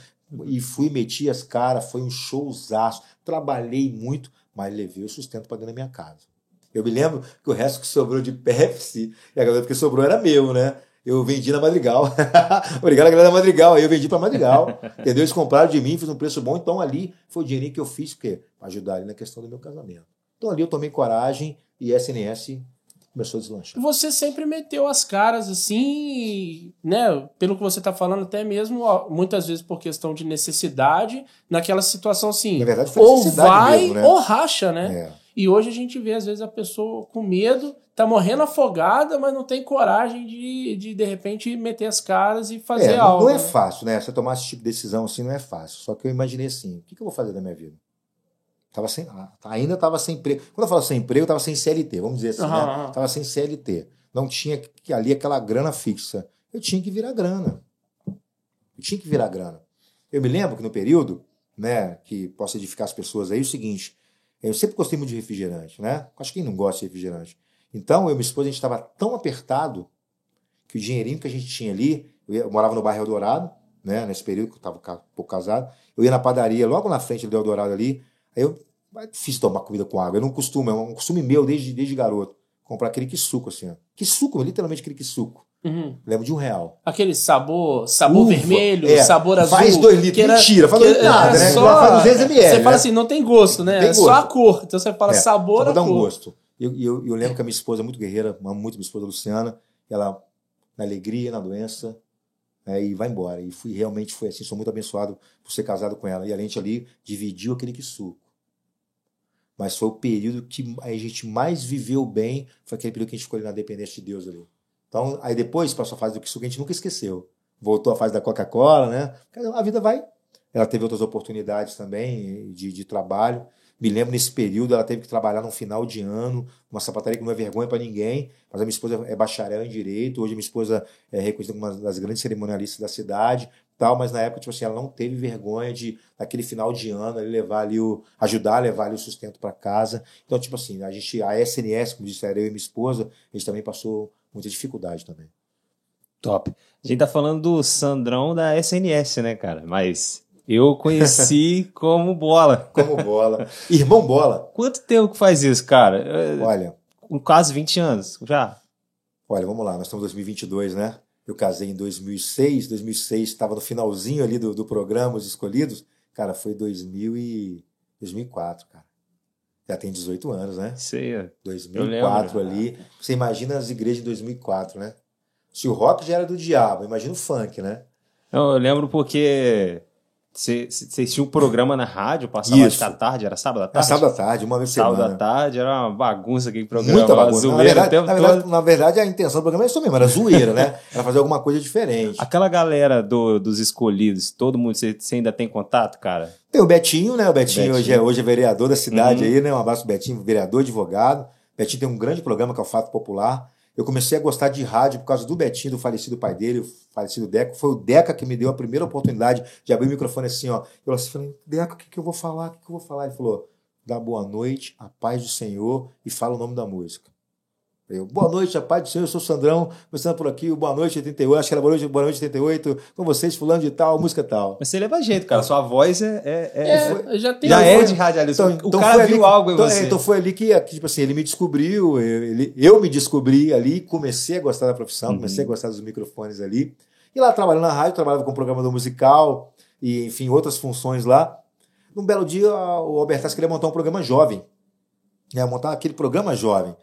E fui, meti as caras, foi um showzaço. Trabalhei muito, mas levei o sustento para dentro da minha casa. Eu me lembro que o resto que sobrou de Pepsi, e a galera que sobrou era meu, né? Eu vendi na Madrigal. Obrigado, a galera da Madrigal. Aí eu vendi para Madrigal. entendeu? Eles compraram de mim, fiz um preço bom. Então ali foi o dinheirinho que eu fiz, porque ajudar ali na questão do meu casamento. Então ali eu tomei coragem e SNS começou a deslanchar. Você sempre meteu as caras assim, né? Pelo que você tá falando, até mesmo, ó, muitas vezes por questão de necessidade, naquela situação assim. Na verdade, foi ou vai mesmo, né? ou racha, né? É. E hoje a gente vê, às vezes, a pessoa com medo, tá morrendo afogada, mas não tem coragem de, de, de repente, meter as caras e fazer É, algo. não é né? fácil, né? Você tomar esse tipo de decisão assim não é fácil. Só que eu imaginei assim: o que, que eu vou fazer da minha vida? Tava sem, ah, ainda estava sem emprego. Quando eu falo sem emprego, eu estava sem CLT, vamos dizer assim, Aham, né? Tava sem CLT. Não tinha que- ali aquela grana fixa. Eu tinha que virar grana. Eu tinha que virar grana. Eu me lembro que no período, né, que posso edificar as pessoas aí, é o seguinte: eu sempre gostei muito de refrigerante, né? Acho que quem não gosta de refrigerante. Então, eu e minha esposa, a gente estava tão apertado que o dinheirinho que a gente tinha ali, eu, ia- eu morava no bairro Eldorado, né, nesse período que eu estava um pouco casado, eu ia na padaria, logo na frente do Eldorado ali, aí eu, é difícil tomar comida com água, eu não costumo, é um costume meu desde, desde garoto, comprar aquele que suco assim, ó. Que suco, literalmente aquele que suco. Uhum. Lembro de um real. Aquele sabor, sabor Uva, vermelho, é, sabor azul. faz dois litros, que era- mentira, faz dois litros nada, né? Só, Faz 200 ml, Você né? fala assim, não tem gosto, né? Tem é só a gosto. cor. Então você fala É, sabor a um cor. gosto. E eu, eu, eu lembro que a minha esposa é muito guerreira, amo muito minha esposa Luciana, ela na alegria, na doença, né, e vai embora. E fui realmente foi assim, sou muito abençoado por ser casado com ela. E a gente ali dividiu aquele que suco. Mas foi o período que a gente mais viveu bem, foi aquele período que a gente ficou ali na dependência de Deus ali. Então, aí depois passou a fase do que suco, a gente nunca esqueceu. Voltou a fase da Coca-Cola, né? A vida vai. Ela teve outras oportunidades também de, de trabalho. Me lembro nesse período, ela teve que trabalhar no final de ano, uma sapataria que não é vergonha para ninguém, mas a minha esposa é bacharel em direito, hoje a minha esposa é reconhecida como uma das grandes cerimonialistas da cidade, tal, mas na época, tipo assim, ela não teve vergonha de, naquele final de ano, levar ali o, ajudar a levar ali o sustento para casa. Então, tipo assim, a gente, a SNS, como disse, era eu e minha esposa, a gente também passou muita dificuldade também. Top. A gente tá falando do Sandrão da SNS, né, cara? Mas eu conheci como bola. Como bola. Irmão bola. Quanto tempo que faz isso, cara? É, Olha, Com quase 20 anos, já. Olha, vamos lá, nós estamos em 2022, né? Eu casei em 2006, 2006 estava no finalzinho ali do, do programa Os Escolhidos. Cara, foi 2000 e 2004, cara. Já tem 18 anos, né? Ó. 2004 lembro. ali. Você imagina as igrejas de 2004, né? Se o rock já era do diabo, imagina o funk, né? Não, eu lembro porque vocês tinham um programa na rádio, passava Isso. acho tarde, era sábado à Na tarde? sábado à tarde, uma vez por Sábado semana. à tarde, era uma bagunça aquele programa. Muita bagunça. Na zoeira o verdade, na, verdade, na verdade, a intenção do programa é isso mesmo, era zoeira, né? Era fazer alguma coisa diferente. Aquela galera do- dos escolhidos, todo mundo, você você ainda tem contato, cara? Tem o Betinho, né? O Betinho, Betinho. Hoje, é, hoje é vereador da cidade Uhum. aí, né? Um abraço pro Betinho, vereador, advogado. Betinho tem um grande programa que é o Fato Popular. Eu comecei a gostar de rádio por causa do Betinho, do falecido pai dele, o falecido Deco. Foi o Deca que me deu a primeira oportunidade de abrir o microfone assim, ó. Eu assim, falei, Deca, o que, que eu vou falar? O que, que eu vou falar? Ele falou, dá boa noite, a paz do Senhor e fala o nome da música. Eu, boa noite, a paz do Senhor, eu sou o Sandrão, começando por aqui, o Boa Noite 88, acho que era Boa Noite, boa noite 88, com vocês, fulano de tal, música tal. Mas você leva jeito, cara. Sua voz é. é- é- É, já tem já é de radialista. Então, o então cara foi ali viu que- algo em então, você. é, então foi ali que, que, tipo assim, ele me descobriu, eu, ele- eu me descobri ali, comecei a gostar da profissão, Uhum. comecei a gostar dos microfones ali. E lá trabalhando na rádio, trabalhava com programador musical e, enfim, outras funções lá. Num belo dia, o Albertas queria montar um programa jovem. Né, montar aquele programa jovem.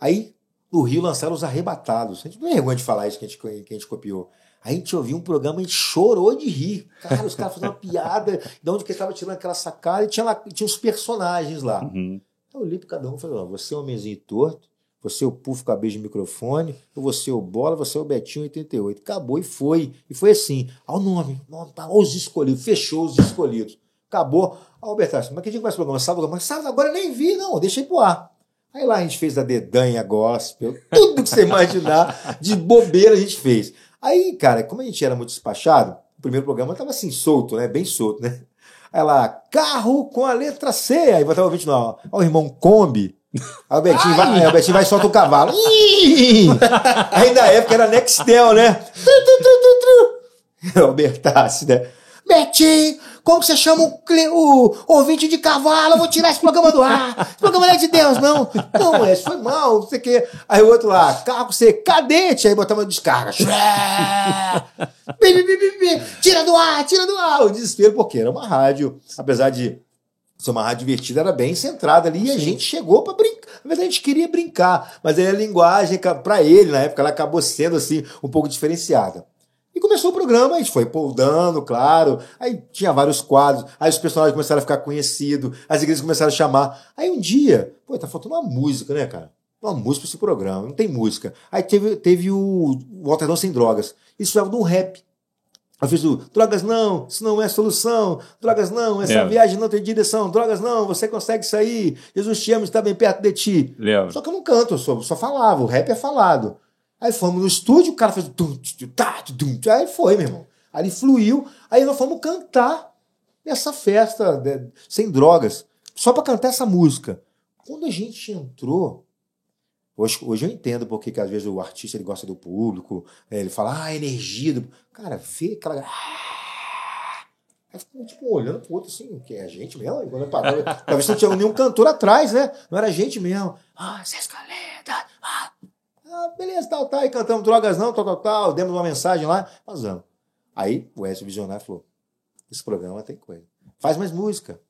Aí, no Rio, lançaram os Arrebatados. A gente não é vergonha de falar isso que a gente, que a gente copiou. A gente ouviu um programa e chorou de rir. Cara, os caras fazendo uma piada, de onde que ele estava tirando aquela sacada, e tinha, lá, tinha os personagens lá. Uhum. Eu olhei para cada um e falei: ó, você é o homenzinho torto, você é o Pufo Cabeça de microfone, você é o Bola, você é o Betinho 88. Acabou e foi. E foi assim. Olha o nome, nome tá, os escolhidos, fechou os escolhidos. Acabou. Ó, Alberto, mas que dia que vai esse programa? Sábado? Mas sábado agora eu nem vi, não, deixei pro ar. Aí lá a gente fez a dedanha gospel, tudo que você imaginar de bobeira a gente fez. Aí, cara, como a gente era muito despachado, o primeiro programa tava assim, solto, né? Bem solto, né? Aí lá, carro com a letra C. Aí botava o ouvinte lá, ó, ó, o irmão Kombi. Aí o Betinho, vai, aí o Betinho vai e solta o cavalo. Aí na época era Nextel, né? Albertasse, né? Betinho, como que você chama o, o ouvinte de cavalo? Eu vou tirar esse programa do ar. Esse programa não é de Deus, não. Não, Wes, foi mal, não sei o quê. Aí o outro lá, carro você, cadete. Aí botava uma descarga. Bi, bi, bi, bi, bi. Tira do ar, tira do ar. O desespero, porque era uma rádio, apesar de ser uma rádio divertida, era bem centrada ali e a gente chegou para brincar. Na verdade, a gente queria brincar, mas aí a linguagem, para ele, na época, ela acabou sendo assim, um pouco diferenciada. E começou o programa, a gente foi poldando, claro. Aí tinha vários quadros, aí os personagens começaram a ficar conhecidos, as igrejas começaram a chamar. Aí um dia, pô, tá faltando uma música, né, cara? Uma música pra esse programa, não tem música. Aí teve, teve o Walterdão Sem Drogas. Isso falava de um rap. Eu fiz o Drogas não, isso não é solução. Drogas não, essa Lembro. viagem não tem direção. Drogas não, você consegue sair. Jesus te ama, está bem perto de ti. Lembro. Só que eu não canto, eu só, só falava. O rap é falado. Aí fomos no estúdio, o cara fez. tá. Aí foi, meu irmão. Aí fluiu. Aí nós fomos cantar nessa festa de- sem drogas. Só para cantar essa música. Quando a gente entrou. Hoje, hoje eu entendo porque que às vezes o artista ele gosta do público, né, ele fala, ah, energia. Do... Cara, vê aquela. Aí ficou tipo olhando pro outro assim, que é a gente mesmo. Quando eu parava, Talvez não tinha nenhum cantor atrás, né? Não era a gente mesmo. Ah, Zé Escaleta. Ah, ah, beleza, tal, tal. E cantamos drogas não, tal, tal, tal. Demos uma mensagem lá, vazamos. Aí o Edson Visionário falou: esse programa tem coisa. Faz mais música.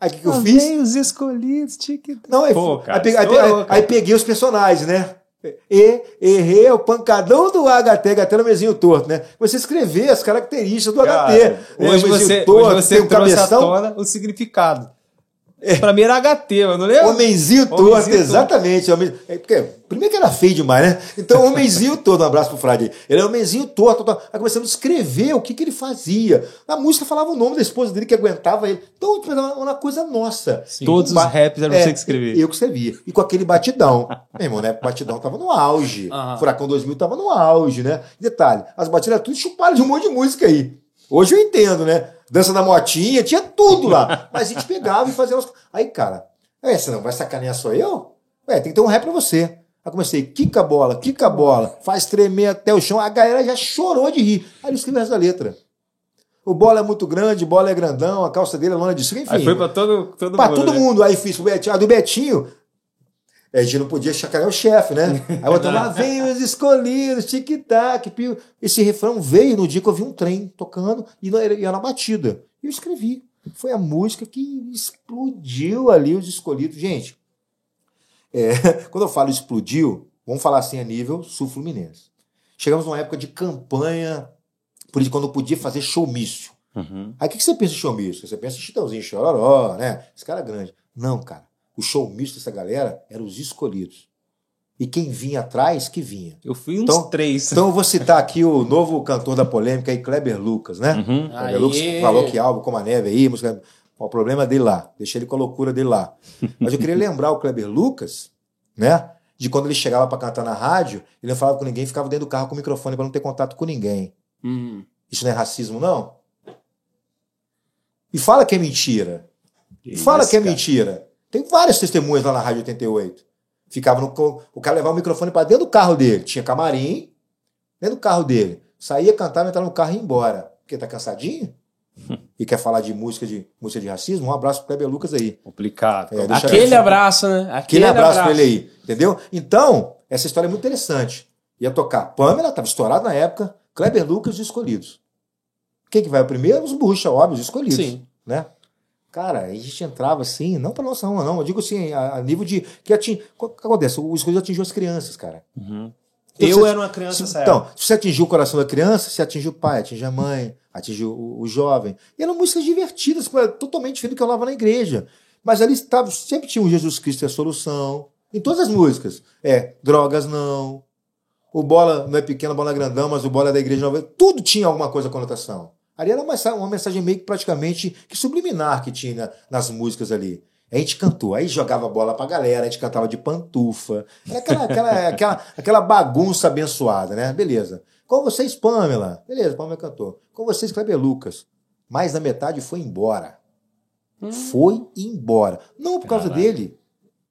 Aí o que, que eu fiz? os escolhidos, tique. Não, aí, Pô, cara, aí, peguei, aí, você é aí cara. peguei os personagens, né? E, errei o pancadão do HT, HT no mesinho torto, né? A escrever as características do Cara, HT. né? hoje, O você, torto, hoje você tem o cabeção, tona o significado. Pra mim era HT, mano. Não lembra? Homenzinho torto, Homenzinho exatamente. É, porque, primeiro que era feio demais, né? Então, homenzinho torto, um abraço pro Frade. Ele era homenzinho torto. torto. Aí começamos a escrever o que, que ele fazia. Na música falava o nome da esposa dele que aguentava ele. Então, era uma, coisa nossa. Todos Um os raps eram É, você que escrevia. Eu que escrevia. E com aquele batidão. Meu irmão, né? O batidão tava no auge. Aham. Furacão 2000 tava no auge, né? Detalhe, as batidas eram tudo chupadas de um monte de música aí. Hoje eu entendo, né? Dança da motinha, tinha tudo lá. Mas a gente pegava e fazia umas... Aí, cara, é, você não vai sacanear só eu? Ué, tem que ter um rap pra você. Aí comecei, quica a bola, quica a bola, faz tremer até o chão. A galera já chorou de rir. Aí eu escrevi essa letra. O bola é muito grande, bola é grandão, a calça dele é lona de suco, enfim. Aí foi pra todo, todo Pra mundo. todo né? mundo. Aí fiz pro Betinho. A do Betinho, a gente não podia chacarear o chefe, né? Aí botamos lá, vem os escolhidos, tic-tac. pio. Esse refrão veio no dia que eu vi um trem tocando e não- ia na batida. E eu escrevi. Foi a música que explodiu ali os escolhidos. Gente, é, quando eu falo explodiu, vamos falar assim a nível sul-fluminense. Chegamos numa época de campanha, por isso quando podia fazer showmício. Uhum. Aí o que, que você pensa em showmício? Você pensa em Chitãozinho, Chororó, né? Esse cara é grande. Não, cara. O showmício dessa galera eram os escolhidos. E quem vinha atrás, que vinha. Eu fui uns Então- três. Então eu vou citar aqui o novo cantor da polêmica aí, Kleber Lucas, né? Uhum. Kleber Aê. Lucas falou que álbum como a neve aí, música. O problema dele lá. Deixa ele com a loucura dele lá. Mas eu queria lembrar o Kleber Lucas, né? De quando ele chegava pra cantar na rádio, ele não falava com ninguém, ficava dentro do carro com o microfone pra não ter contato com ninguém. Hum. Isso não é racismo, não? E fala que é mentira. Que Fala isso, que é cara. mentira. Tem várias testemunhas lá na Rádio 88. Ficava no. O cara levava o microfone pra dentro do carro dele. Tinha camarim, dentro do carro dele. Saía, cantava, entrava no carro e ia embora. Porque tá cansadinho? e quer falar de música de música de racismo? Um abraço pro Kleber Lucas aí. Complicado. É, Aquele abraço, né? Aquele abraço pra ele aí. Entendeu? Então, essa história é muito interessante. Ia tocar Pamela, estava estourado na época, Kleber Lucas e os Escolhidos. Quem que vai primeiro? Os bucha, óbvio, os escolhidos. Sim. Né? Cara, a gente entrava assim, não pra nossa rua, não. Eu digo assim, a, a nível de. que ating... O que acontece? O escolhido atingiu as crianças, cara. Uhum. Então, Eu você- era uma criança nessa Então, se você atingiu o coração da criança, você atingiu o pai, atingiu a mãe, atingiu o, o jovem. E eram músicas divertidas, totalmente diferente do que eu falava na igreja. Mas ali estava, sempre tinha o Jesus Cristo é a solução. Em todas as músicas. É, drogas não. O bola não é pequeno, bola é grandão, mas o bola é da igreja nova. Tudo tinha alguma coisa conotação. Ali era uma, mensagem meio que praticamente que subliminar que tinha na- nas músicas ali. A gente cantou, aí jogava bola pra galera, a gente cantava de pantufa. Era aquela, aquela, aquela, aquela bagunça abençoada, né? Beleza. Com vocês, Pamela. Beleza, Pamela cantou. Com vocês, Kleber Lucas. Mais da metade foi embora. Foi embora. Não por causa dele.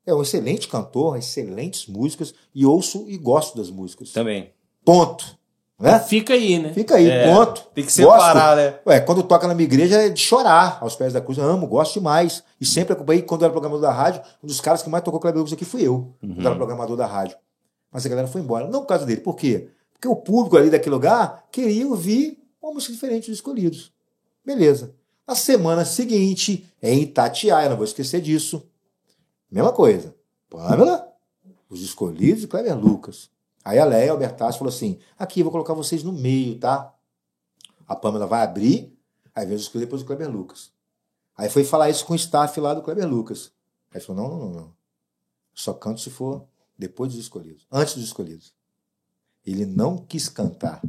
É um excelente cantor, excelentes músicas, e ouço e gosto das músicas. Também. Ponto. Né? Fica aí, né? Fica aí, É, ponto. Tem que separar, Gosto. né? Ué, quando toca na minha igreja é de chorar aos pés da cruz. Eu amo, gosto demais. E sempre acompanhei, quando eu era programador da rádio, um dos caras que mais tocou Kleber Lucas aqui fui eu, quando eu era programador da rádio. Mas a galera foi embora. Não por causa dele. Por quê? Porque o público ali daquele lugar queria ouvir uma música diferente dos escolhidos. Beleza. Na semana seguinte, em Itatiaia, não vou esquecer disso. Mesma coisa. Pamela, os escolhidos e Kleber Lucas. Aí a Leia Albertassi falou assim: aqui, vou colocar vocês no meio, tá? A Pamela vai abrir, aí os escolhidos depois o Kleber Lucas. Aí foi falar isso com o staff lá do Kleber Lucas. Aí falou: não, não, não, não. Só canto se for depois dos escolhidos, antes dos escolhidos. Ele não quis cantar.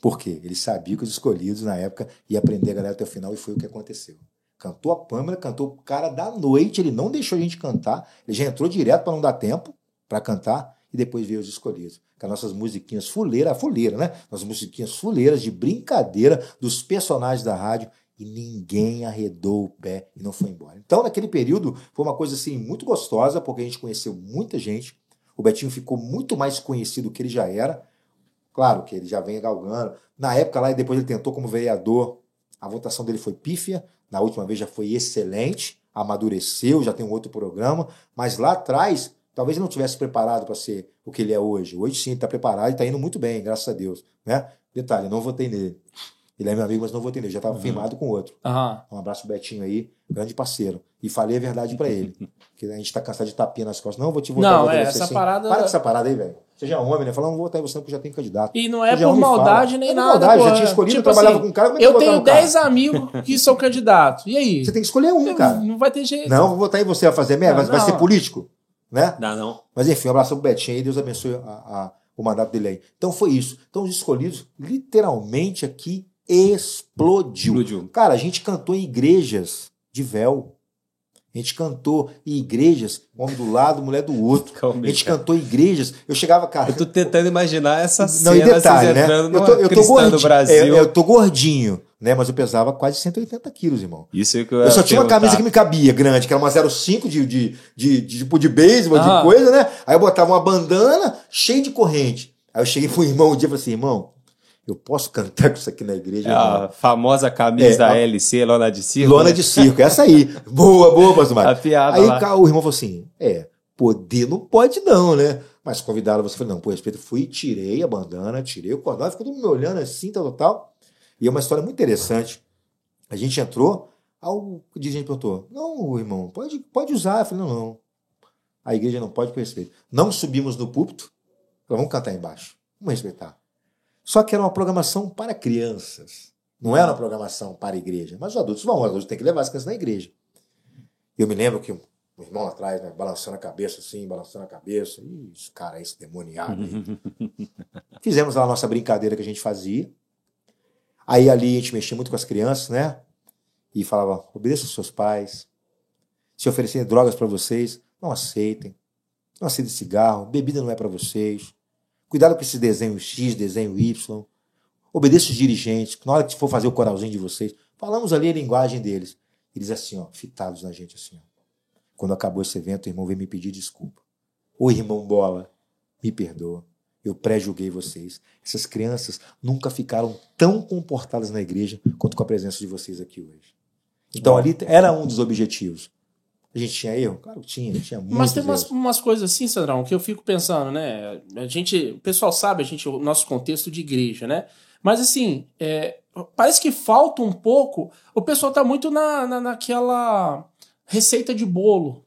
Por quê? Ele sabia que os escolhidos na época ia aprender a galera até o final e foi o que aconteceu. Cantou a Pâmela, cantou o cara da noite, ele não deixou a gente cantar, ele já entrou direto para não dar tempo para cantar e depois veio os escolhidos. Com as nossas musiquinhas fuleiras, fuleira, né? Nossas musiquinhas fuleiras de brincadeira dos personagens da rádio e ninguém arredou o pé e não foi embora. Então, naquele período, foi uma coisa assim muito gostosa, porque a gente conheceu muita gente. O Betinho ficou muito mais conhecido do que ele já era. Claro que ele já vem galgando. Na época lá, e depois ele tentou como vereador, a votação dele foi pífia. Na última vez já foi excelente, amadureceu, já tem um outro programa. Mas lá atrás, talvez ele não tivesse preparado para ser o que ele é hoje. Hoje sim, ele está preparado e está indo muito bem, graças a Deus. Né? Detalhe, não votei nele. Ele é meu amigo, mas não votei nele. Já estava firmado com outro. Aham. Um abraço Betinho aí, grande parceiro. E falei a verdade pra ele. Que a gente tá cansado de tapinha nas costas. Não, vou te votar. Não, é, essa sim. parada- Para com essa parada aí, velho. Seja homem, né? Falar, não vou votar em você porque já tem candidato. E não é Seja por maldade fala. nem É nada. maldade, pô. já tinha escolhido, Tipo trabalhava assim, com um cara, como é Eu tenho no cara? 10 amigos que são candidatos. E aí? Você tem que escolher um, cara. Não vai ter jeito. Não, vou votar em você, vai fazer merda, vai, vai ser político, né? Dá não. Mas enfim, um abraço pro Betinho aí, Deus abençoe a- a- o mandato dele aí. Então foi isso. Então os escolhidos, literalmente aqui, explodiu. Explodiu. Cara, a gente cantou em igrejas de véu. A gente cantou em igrejas, homem do lado, mulher do outro. Calma A gente cara. cantou em igrejas. Eu chegava, cara. Eu tô tentando imaginar essa Não, cena, e detalhe, né? Eu tô, eu tô gordinho. é, eu tô gordinho, né? Mas eu pesava quase 180 quilos, irmão. Isso é que eu, Eu só tinha uma camisa que me cabia, grande, que era uma 05 de, de, de, de, tipo de beisebol, Ah. de coisa, né? Aí eu botava uma bandana cheia de corrente. Aí eu cheguei pro irmão um dia e falei assim, irmão, eu posso cantar com isso aqui na igreja? É a famosa camisa É, da a- LC, lona de circo. Lona né? de circo, essa aí. Boa, boa, pastor A Mário. piada Aí lá. o irmão falou assim: é, poder não pode não, né? Mas convidaram você, falei, não, por respeito, fui, tirei a bandana, tirei o cordão, ficou todo mundo me olhando assim, tal, tal, tal. E é uma história muito interessante. A gente entrou, o dirigente perguntou: não, irmão, pode, pode usar. Eu falei, não, não. A igreja não pode respeito. Não subimos no púlpito, falei, vamos cantar embaixo, vamos respeitar. Só que era uma programação para crianças. Não era uma programação para a igreja. Mas os adultos vão, os adultos têm que levar as crianças na igreja. Eu me lembro que o irmão lá atrás, né, balançando a cabeça assim, balançando a cabeça. Ih, esse cara é esse demoniado. Fizemos lá a nossa brincadeira que a gente fazia. Aí ali a gente mexia muito com as crianças, né? E falava: obedeçam seus pais. Se oferecerem drogas para vocês, não aceitem. Não aceitem cigarro. Bebida não é para vocês. Cuidado com esse desenho X, desenho Y. Obedeça os dirigentes. Na hora que for fazer o coralzinho de vocês, falamos ali a linguagem deles. Eles assim, ó, fitados na gente assim, ó. Quando acabou esse evento, o irmão veio me pedir desculpa. Ô irmão Bola, me perdoa. Eu pré-julguei vocês. Essas crianças nunca ficaram tão comportadas na igreja quanto com a presença de vocês aqui hoje. Então ali era um dos objetivos. A gente tinha erro? Claro que tinha, tinha muitos Mas tem umas, umas coisas assim, Sandrão, que eu fico pensando, né? A gente, o pessoal sabe, a gente, o nosso contexto de igreja, né? Mas assim, é, parece que falta um pouco. O pessoal tá muito na, na, naquela receita de bolo.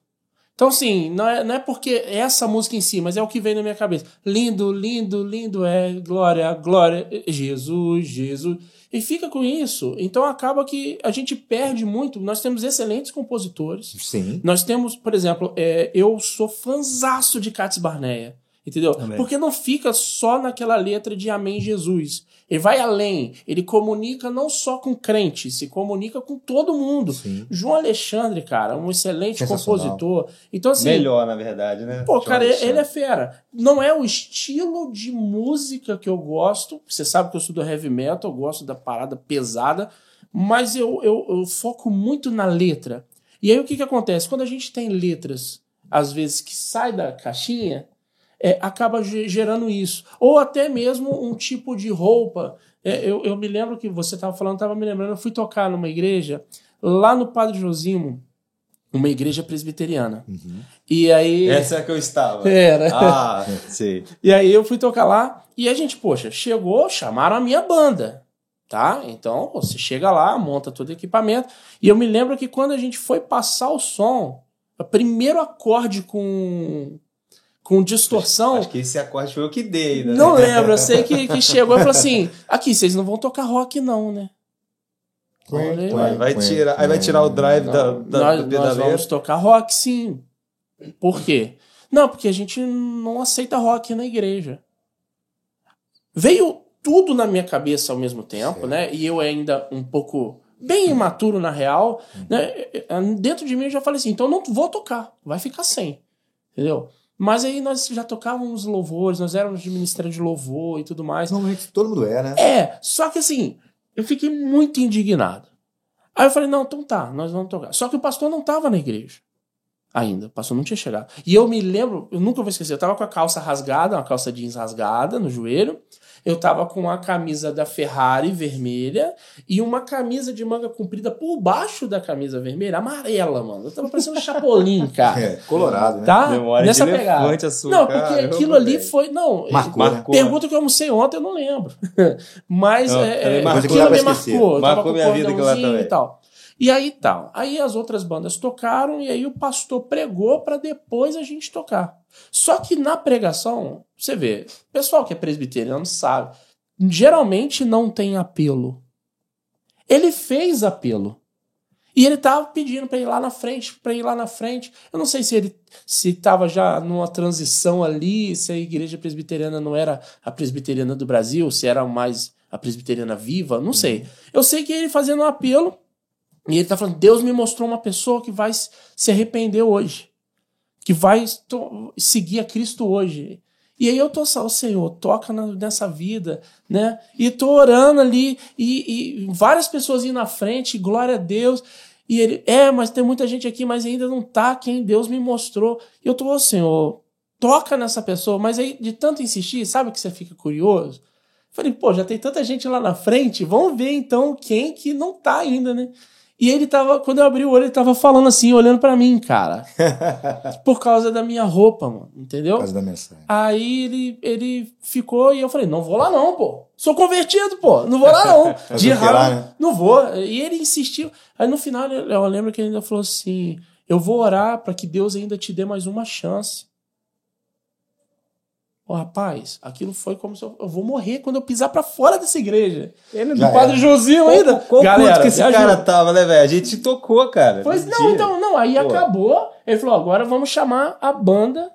Então, assim, não é, não é porque é essa música em si, mas é o que vem na minha cabeça. Lindo, lindo, lindo é, glória, glória, Jesus, Jesus. E fica com isso. Então acaba que a gente perde muito. Nós temos excelentes compositores. Sim. Nós temos, por exemplo, é, eu sou fanzaço de Cats Barneia. Entendeu? Também. Porque não fica só naquela letra de Amém Jesus. Ele vai além. Ele comunica não só com crente, se comunica com todo mundo. Sim. João Alexandre, cara, um excelente compositor. Então, assim. Melhor, na verdade, né? Pô, João cara, ele Alexandre. é fera. Não é o estilo de música que eu gosto. Você sabe que eu sou do heavy metal, eu gosto da parada pesada, mas eu, eu, eu foco muito na letra. E aí o que, que acontece? Quando a gente tem letras, às vezes, que sai da caixinha, é, acaba ge- gerando isso. Ou até mesmo um tipo de roupa. É, eu, eu me lembro que você estava falando, estava me lembrando, eu fui tocar numa igreja, lá no Padre Josimo, uma igreja presbiteriana. E aí. Essa é a que eu estava. Era. Ah, sei. E aí eu fui tocar lá e a gente, poxa, chegou, chamaram a minha banda, tá? Então você chega lá, monta todo o equipamento. E eu me lembro que quando a gente foi passar o som, o primeiro acorde com, com distorção. Acho que esse acorde foi eu que dei, né? Não lembro, eu sei que, que chegou e falou assim: aqui, vocês não vão tocar rock, não, né? Falei, Vai, vai tirar, aí vai tirar o drive da, da, nós, do nós vamos tocar rock, sim. Por quê? Não, porque a gente não aceita rock na igreja. Veio tudo na minha cabeça ao mesmo tempo, né? E eu ainda um pouco bem imaturo na real, né? Dentro de mim eu já falei assim, então eu não vou tocar, vai ficar sem. Entendeu? Mas aí nós já tocávamos louvores, nós éramos de ministério de louvor e tudo mais. Normalmente todo mundo é, né? É, só que assim, eu fiquei muito indignado. Aí eu falei, não, então tá, nós vamos tocar. Só que o pastor não tava na igreja. Ainda, o pastor não tinha chegado. E eu me lembro, eu nunca vou esquecer, eu tava com a calça rasgada, uma calça jeans rasgada no joelho. Eu tava com a camisa da Ferrari vermelha e uma camisa de manga comprida por baixo da camisa vermelha, amarela, mano. Eu tava parecendo um chapolim, cara. É, colorado, né? Tá? Memória Nessa de pegada. a sua, Não, porque caramba, aquilo ali foi. Não, Marcou, né? Marcou. Pergunta que eu almocei ontem, eu não lembro. Mas Não, é, é, marcou. aquilo me que marcou. Eu tava Marcou com minha vida lá cordãozinho também. E tal. E aí tal. Aí as outras bandas tocaram e aí o pastor pregou para depois a gente tocar. Só que na pregação, você vê, o pessoal que é presbiteriano sabe, geralmente não tem apelo. Ele fez apelo. E ele tava pedindo para ir lá na frente, para ir lá na frente. Eu não sei se ele se tava já numa transição ali, se a igreja presbiteriana não era a presbiteriana do Brasil, se era mais a presbiteriana viva, não sei. Eu sei que ele fazendo um apelo e ele tá falando: Deus me mostrou uma pessoa que vai se arrepender hoje, que vai seguir a Cristo hoje. E aí eu tô só, o Senhor, toca nessa vida, né? E tô orando ali, e, e várias pessoas indo na frente, glória a Deus. E ele, é, mas tem muita gente aqui, mas ainda não tá quem Deus me mostrou. E eu tô, ô Senhor, toca nessa pessoa. Mas aí, de tanto insistir, sabe que você fica curioso? Falei, pô, já tem tanta gente lá na frente, vamos ver então quem que não tá ainda, né? E ele tava, quando eu abri o olho, ele tava falando assim, olhando pra mim, cara. Por causa da minha roupa, mano, entendeu? Por causa da mensagem. Aí ele, ele ficou e eu falei, não vou lá não, pô. Sou convertido, pô. Não vou lá não. De o que lá, raiva, né? não vou. E ele insistiu. Aí no final eu lembro que ele ainda falou assim, eu vou orar pra que Deus ainda te dê mais uma chance. Ô, rapaz, aquilo foi como se eu, eu vou morrer quando eu pisar pra fora dessa igreja. Ele do Padre era. Josinho ainda. Qual Galera, que esse cara ajuda. tava, né, velho? A gente tocou, cara. Pois não, Mentira. então, não. Aí Pô. acabou. Ele falou: agora vamos chamar a banda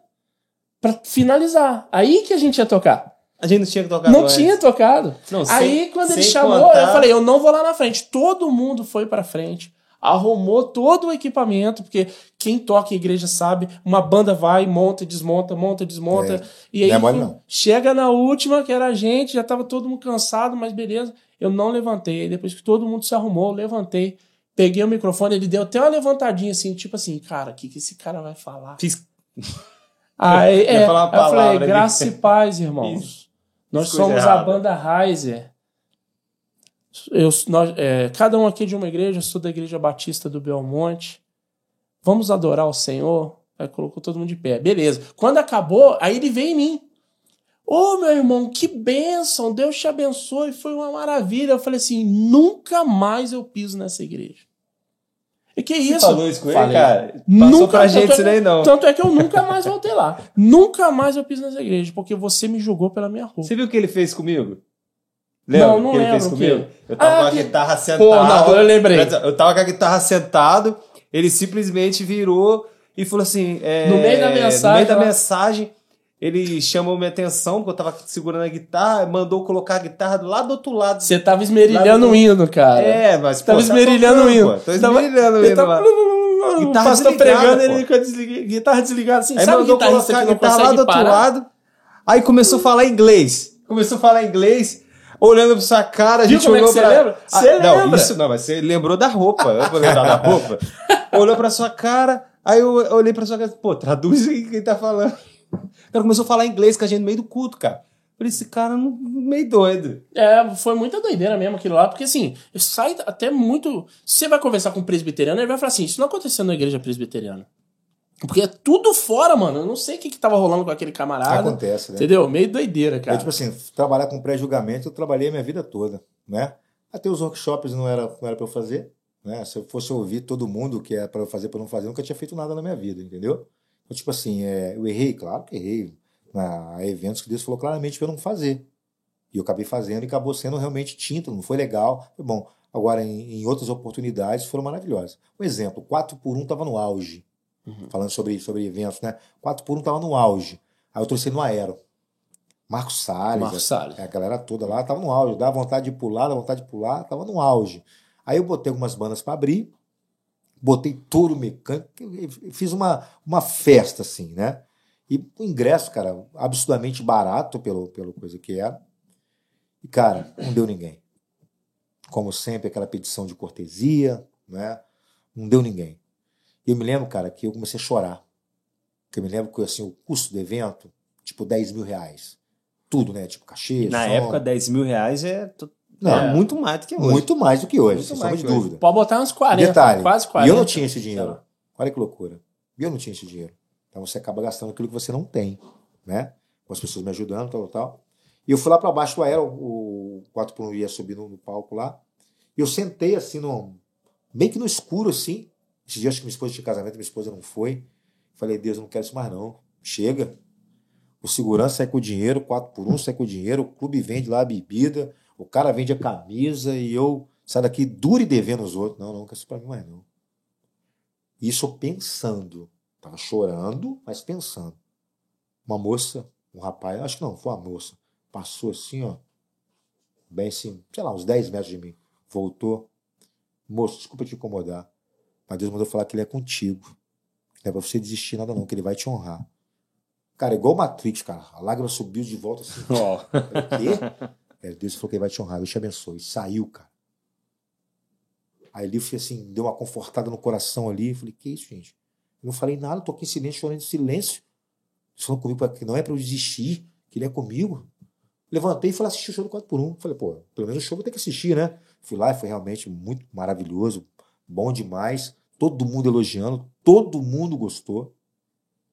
pra finalizar. Aí que a gente ia tocar. A gente não tinha que tocar Não antes. tinha tocado. Não, Aí sem- quando ele chamou, contar- eu falei: eu não vou lá na frente. Todo mundo foi pra frente. Arrumou todo o equipamento, porque quem toca em igreja sabe, uma banda vai, monta, desmonta, monta, desmonta. É. E aí Não é mole, não. chega na última, que era a gente, já tava todo mundo cansado, mas beleza. Eu não levantei. Depois que todo mundo se arrumou, eu levantei. Peguei o microfone, ele deu até uma levantadinha assim, tipo assim, cara, o que, que esse cara vai falar? Fiz... Aí, é, eu falei, graça e paz, irmãos. Nós Fiz coisa somos a banda Heiser. Eu, nós, é, cada um aqui de uma igreja, eu sou da Igreja Batista do Belmonte. Vamos adorar o Senhor. Aí colocou todo mundo de pé. Beleza. Quando acabou, aí ele veio em mim. Ô, meu irmão, que bênção. Deus te abençoe. Foi uma maravilha. Eu falei assim: nunca mais eu piso nessa igreja. E que Você isso? falou isso com ele, Falei. cara? Passou Nunca pra gente isso é- daí, não. Tanto é que eu nunca mais voltei lá. nunca mais eu piso nessa igreja, porque você me julgou pela minha roupa. Você viu o que ele fez comigo? Não, não o que ele fez comigo? quê? Eu tava Ah, com a que- guitarra sentado. Pô, não, eu lembrei. Eu tava com a guitarra sentado, ele simplesmente virou e falou assim... é, No meio da mensagem, No meio da mensagem, ele chamou minha atenção, porque eu tava segurando a guitarra, mandou colocar a guitarra do lado do outro lado. Você tava esmerilhando o hino, cara. É, mas... Tava pô, tá esmerilhando o hino. Tô Tava- esmerilhando o hino tava... Guitarra desligada, pregando, ele com a guitarra desligada assim. Aí Sabe mandou colocar que a não guitarra lá do outro lado. Aí começou a falar inglês. Começou a falar inglês, olhando pra sua cara, a Viu gente como é que olhou você pra... lembra? Ah, Você não, lembra? isso não, mas você lembrou da roupa. Eu vou lembrar da roupa. Olhou pra sua cara, aí eu olhei pra sua cara, pô, traduz aí quem tá falando. O cara começou a falar inglês com a gente no meio do culto, cara. Falei, esse cara não, meio doido. É, foi muita doideira mesmo aquilo lá, porque assim, sai até muito. Você vai conversar com um presbiteriano, ele vai falar assim: isso não aconteceu na igreja presbiteriana. Porque é tudo fora, mano. Eu não sei o que, que tava rolando com aquele camarada. Acontece, né? Entendeu? Meio doideira, cara. Eu, tipo assim, trabalhar com pré-julgamento, eu trabalhei a minha vida toda, né? Até os workshops não era, não era pra eu fazer, né? Se eu fosse ouvir todo mundo que é pra eu fazer, pra eu não fazer, eu nunca tinha feito nada na minha vida, entendeu? Então, tipo assim, é, eu errei, claro que errei. Há eventos que Deus falou claramente pra eu não fazer. E eu acabei fazendo e acabou sendo realmente tinta, não foi legal. Foi bom. Agora, em, em outras oportunidades, foram maravilhosas. Um exemplo, 4 por 1 estava no auge. Falando sobre, sobre eventos, né? 4 por 1 estava no auge. Aí eu trouxe no Aero. Marcos Salles. Marcos Salles. A galera toda lá tava no auge. Dá vontade de pular, dá vontade de pular, tava no auge. Aí eu botei algumas bandas para abrir, botei touro mecânico, fiz uma, uma festa, assim, né? E o ingresso, cara, absurdamente barato pelo, pelo coisa que era. E, cara, não deu ninguém. Como sempre, aquela petição de cortesia, né? Não deu ninguém. E eu me lembro, cara, que eu comecei a chorar. Porque eu me lembro que assim, o custo do evento, tipo 10 mil reais. Tudo, né? Tipo cachê, Na som. época, 10 mil reais é, Não, é muito mais do que hoje. muito mais do que hoje, Muito sem mais sombra de dúvida. Pode botar uns 40. Detalhe, Quase E 40. eu não tinha esse dinheiro. Olha que loucura. E eu não tinha esse dinheiro. Então você acaba gastando aquilo que você não tem, né? Com as pessoas me ajudando, tal, tal. E eu fui lá para baixo do aero, o 4 por 1 ia subir no, no palco lá. E eu sentei assim, no, meio que no escuro, assim. Esse dia acho que minha esposa tinha casamento, minha esposa não foi. Falei, Deus, eu não quero isso mais não. Chega. O segurança sai com o dinheiro, 4 por 1 sai com o dinheiro, o clube vende lá a bebida, o cara vende a camisa e eu saio daqui duro e devendo os outros. Não, não, não quero isso pra mim mais não. Isso pensando. Tava chorando, mas pensando. Uma moça, um rapaz, acho que não, foi uma moça. Passou assim, ó. Bem assim, sei lá, uns 10 metros de mim. Voltou. Moço, desculpa te incomodar. Mas Deus mandou falar que ele é contigo. Não é pra você desistir nada, não, que ele vai te honrar. Cara, igual Matrix, cara. A lágrima subiu de volta assim. Ó. Falei, quê? É, Deus falou que ele vai te honrar, Deus te abençoe. Saiu, cara. Aí ali eu fui assim, deu uma confortada no coração ali. Falei, que isso, gente? Eu não falei nada, tô aqui em silêncio, chorando em silêncio. Eles falando comigo que não é pra eu desistir, que ele é comigo. Levantei e falei, assisti o show do 4x1. Falei, pô, pelo menos o show vou ter que assistir, né? Fui lá e foi realmente muito maravilhoso, bom demais. Todo mundo elogiando, todo mundo gostou.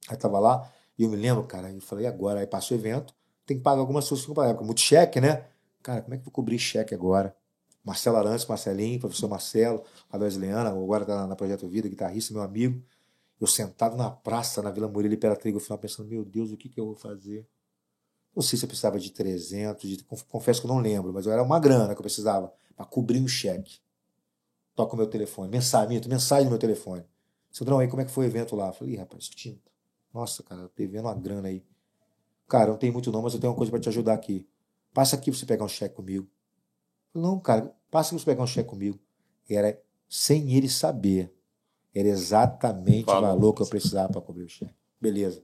Aí tava lá, e eu me lembro, cara, eu falei, agora? Aí passa o evento, tem que pagar algumas coisas eu pagava, muito cheque, né? Cara, como é que eu vou cobrir cheque agora? Marcelo Arantes, Marcelinho, professor Marcelo, a Wesleyana, agora tá na Projeto Vida, guitarrista, meu amigo. Eu sentado na praça, na Vila Murilo, Imperatriz, no final, pensando, meu Deus, o que, que eu vou fazer? Não sei se eu precisava de 300, de, conf- confesso que eu não lembro, mas era uma grana que eu precisava para cobrir o cheque. Toca o meu telefone, mensagem, minto, mensagem no meu telefone. Sandrão, aí como é que foi o evento lá? Eu falei, rapaz, tinta. Nossa, cara, devendo uma grana aí. Cara, não tem muito não, mas eu tenho uma coisa para te ajudar aqui. Passa aqui pra você pegar um cheque comigo. Falei, não, cara, passa aqui pra você pegar um cheque comigo. E era sem ele saber. Era exatamente o Valor. que eu precisava para cobrir o cheque. Beleza.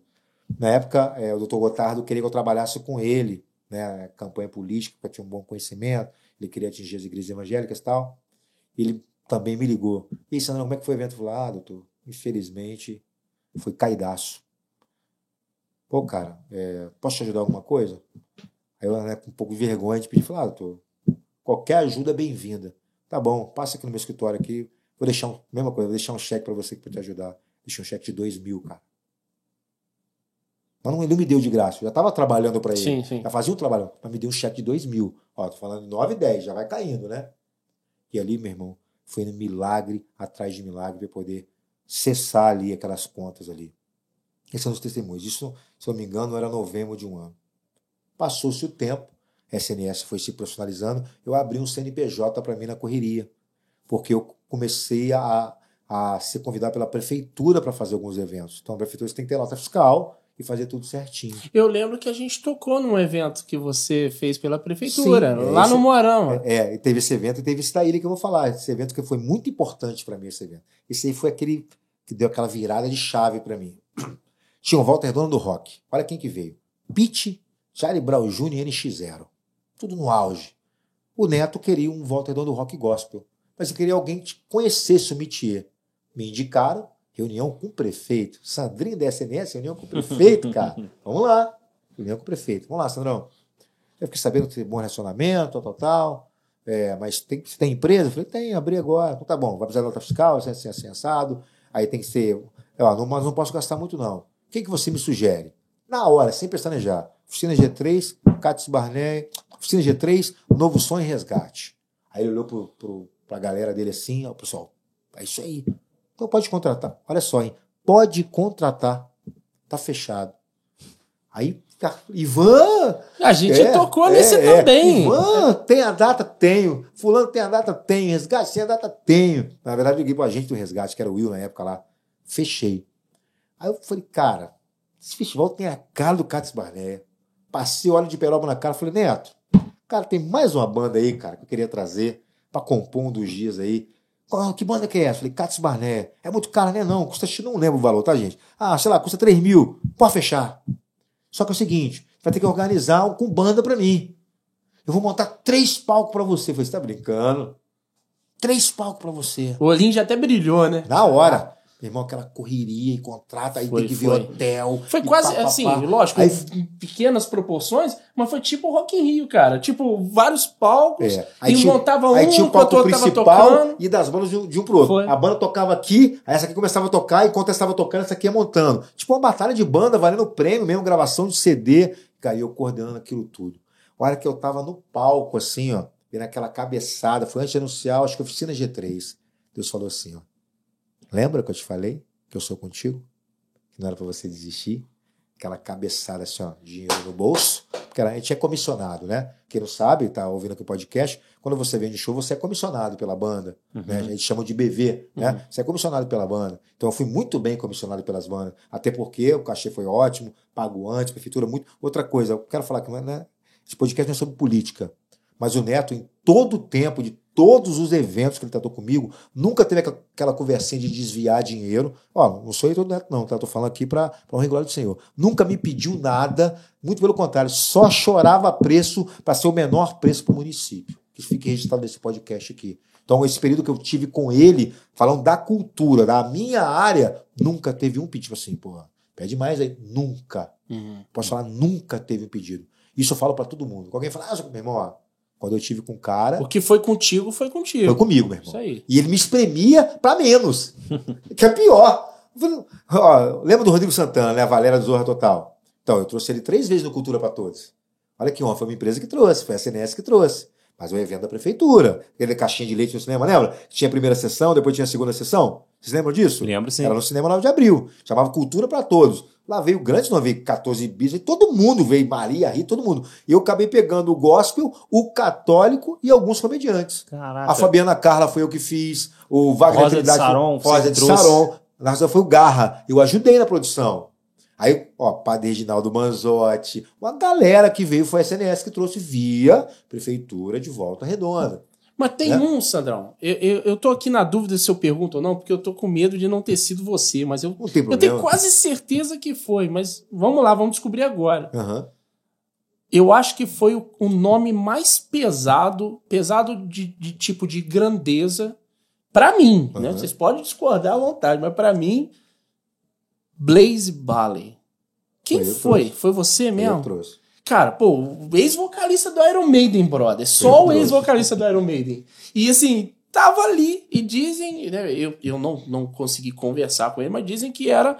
Na época, eh, o doutor Gotardo queria que eu trabalhasse com ele, né, campanha política, porque eu tinha um bom conhecimento, ele queria atingir as igrejas evangélicas e tal. Ele também me ligou. E aí, Sandrão, como é que foi o evento? Eu falei, ah, doutor, infelizmente foi caidaço. Pô, cara, é, posso te ajudar alguma coisa? Aí eu, né, com um pouco de vergonha, de pedir, falei, ah, doutor, qualquer ajuda é bem-vinda. Tá bom, passa aqui no meu escritório aqui, vou deixar um, mesma coisa, vou deixar um cheque para você que pode te ajudar. Deixei um cheque de dois mil, cara. Mas não, ele não me deu de graça, eu já estava trabalhando para ele. Sim, sim. Já fazia um trabalho, mas me deu um cheque de dois mil. Ó, tô falando de 9 e 10, já vai caindo, né? E ali, meu irmão, foi um milagre atrás de milagre para poder cessar ali aquelas contas ali. Esses são os testemunhos. Isso, se eu não me engano, era novembro de um ano. Passou-se o tempo, a SNS foi se profissionalizando, eu abri um CNPJ para mim na correria, porque eu comecei a, a ser convidado pela prefeitura para fazer alguns eventos. Então a prefeitura tem que ter nota fiscal e fazer tudo certinho. Eu lembro que a gente tocou num evento que você fez pela prefeitura, Sim, é, lá esse- no Moarama. É, e teve esse evento e teve esse daí que eu vou falar. Esse evento que foi muito importante para mim, esse evento. Esse aí foi aquele que deu aquela virada de chave para mim. Tinha o Walter Dono do Rock. Olha quem que veio. Pete, Charlie Brown Jr. e NX0. Tudo no auge. O Neto queria um Walter Dono do Rock gospel. Mas eu queria alguém que conhecesse o métier. Me indicaram Reunião com o prefeito. Sandrinho da SNS, reunião com o prefeito, cara. Vamos lá. Reunião com o prefeito. Vamos lá, Sandrão. Eu fiquei sabendo que tem bom relacionamento, tal, tal, tal. É, mas tem, você tem empresa? Eu falei, tem, abri agora. Então tá bom, vai precisar de nota fiscal, assim, assim, assim, assado. Aí tem que ser. Ó, não, mas não posso gastar muito, não. O que, que você me sugere? Na hora, sem pestanejar. Oficina G3, Cátia Barney, Oficina G3, Novo Sonho e Resgate. Aí ele olhou pro, pro, pra galera dele assim, ó, pessoal, é isso aí. Então pode contratar. Olha só, hein? Pode contratar. Tá fechado. Aí, tá, Ivan! A gente É, tocou é, nesse é. também. Ivan, tem a data? Tenho. Fulano tem a data? Tenho. Resgate, tem a data? Tenho. Na verdade, eu liguei pro agente do resgate, que era o Will na época lá. Fechei. Aí eu falei, cara, esse festival tem a cara do Cátia Barneia. Passei óleo de peroba na cara. Falei, Neto, cara, tem mais uma banda aí, cara, que eu queria trazer pra compor um dos dias aí. Qual- Que banda que é essa? Falei, Cátia Barné. É muito caro, né? Não, custa, não lembro o valor, tá, gente? Ah, sei lá, custa 3 mil. Pode fechar. Só que é o seguinte, vai ter que organizar um com banda pra mim. Eu vou montar três palcos pra você. Eu falei, você tá brincando? Três palcos pra você. O olhinho já até brilhou, né? Na hora. Meu irmão, aquela correria e contrata, aí Foi, tem que ver foi. hotel. Foi quase pá, pá, assim, pá. lógico, Aí- em pequenas proporções, mas foi tipo Rock in Rio, cara. Tipo, vários palcos, É. e montava um aí tinha o palco principal tocando. e das bandas de um, de um pro outro. Foi. A banda tocava aqui, aí essa aqui começava a tocar, e enquanto essa estava tocando, essa aqui ia montando. Tipo uma batalha de banda, valendo prêmio mesmo, gravação de CD. Cara, e eu coordenando aquilo tudo. A hora que eu tava no palco, assim, ó, vendo aquela cabeçada, foi antes de anunciar, acho que oficina G3. Deus falou assim, ó. Lembra que eu te falei que eu sou contigo? Que não era pra você desistir? Aquela cabeçada assim, ó, dinheiro no bolso. Porque a gente é comissionado, né? Quem não sabe, tá ouvindo aqui o podcast, quando você vende show, você é comissionado pela banda. Né? A gente chama de BV, né? Você é comissionado pela banda. Então eu fui muito bem comissionado pelas bandas. Até porque o cachê foi ótimo, pago antes, prefeitura muito. Outra coisa, eu quero falar que não é- né? esse podcast não é sobre política. Mas o Neto, em todo o tempo, de todos os eventos que ele tratou comigo, nunca teve aquela- conversinha de desviar dinheiro. Ó, não sou eu do Neto, não, tá? Tô falando aqui para um regular do Senhor. Nunca me pediu nada, muito pelo contrário, só chorava preço para ser o menor preço para o município. Que fique registrado nesse podcast aqui. Então, esse período que eu tive com ele, falando da cultura, da minha área, nunca teve um pedido assim, porra, pede mais aí. Nunca. Posso falar, nunca teve um pedido. Isso eu falo para todo mundo. Alguém fala, ah, meu irmão, ó, quando eu tive com o cara, O que foi contigo, foi contigo. foi comigo, meu irmão. Isso aí. E ele me espremia pra menos. que é pior. Ó, lembra do Rodrigo Santana, né? A Valéria do Zorra Total. Então, eu trouxe ele três vezes no Cultura para Todos. Olha que honra, foi uma empresa que trouxe, foi a CNS que trouxe. Mas o evento da prefeitura. Aquele caixinha de leite no cinema, lembra? Tinha a primeira sessão, depois tinha a segunda sessão. Vocês lembram disso? Lembro sim. Era no cinema 9 de abril. Chamava Cultura para Todos. Lá veio grande, não veio 14 bis, todo mundo veio, Maria, Rita, todo mundo. E eu acabei pegando o gospel, o católico e alguns comediantes. Caraca. A Fabiana Carla foi eu que fiz. O Wagner Rosa de Trindade foi- Saron, Rosa de trouxe. Saron. Na foi o Garra. Eu ajudei na produção. Aí, ó, Padre Reginaldo Manzotti, uma galera que veio, foi a SNS que trouxe via Prefeitura de Volta Redonda. Mas tem Né? um, Sandrão. Eu, eu, eu tô aqui na dúvida se eu pergunto ou não, porque eu tô com medo de não ter sido você, mas eu, Não tem eu tenho quase certeza que foi. Mas vamos lá, vamos descobrir agora. Aham. Eu acho que foi o, o nome mais pesado, pesado de, de tipo de grandeza, pra mim. Né? Uhum. Vocês podem discordar à vontade, mas pra mim, Blaze Bailey. Quem Foi foi? Foi você mesmo? Eu trouxe. Cara, pô, o ex-vocalista do Iron Maiden, brother. Só Eu o ex-vocalista do Iron Maiden. E assim, tava ali. E dizem, né, eu, eu não, não consegui conversar com ele, mas dizem que era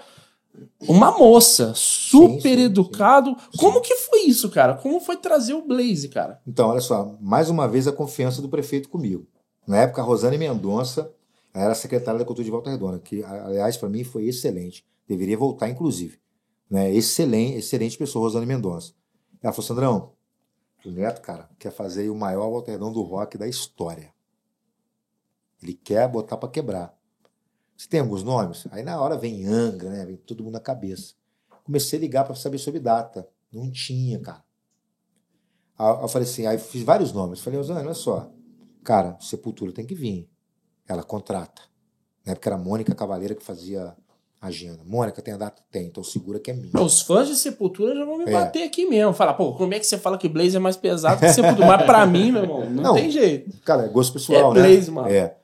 uma moça, super Sim, sim, educado. Como que foi isso, cara? Como foi trazer o Blaze, cara? Então, olha só, mais uma vez a confiança do prefeito comigo. Na época, a Rosane Mendonça era secretária da Cultura de Volta Redonda, que, aliás, para mim foi excelente. Deveria voltar, inclusive. Né? Excelente, excelente pessoa, Rosane Mendonça. Ela falou, Sandrão, o Neto, cara, quer fazer o maior Redonda do rock da história. Ele quer botar para quebrar. Você tem alguns nomes? Aí na hora vem Angra, né? Vem todo mundo na cabeça. Comecei a ligar para saber sobre data. Não tinha, cara. Aí eu falei assim, aí fiz vários nomes. Falei, Rosane, olha só. Cara, Sepultura tem que vir. Ela contrata. Na época era a Mônica Cavaleira que fazia agenda. Mônica, tem a data? Tem, então segura que é minha. Os fãs de Sepultura já vão me É. bater aqui mesmo. Falar, pô, como é que você fala que Blaze é mais pesado que Sepultura? mas pra mim, meu irmão, não, Não. tem jeito. Cara, é gosto pessoal, É né? Blaze, mano. É.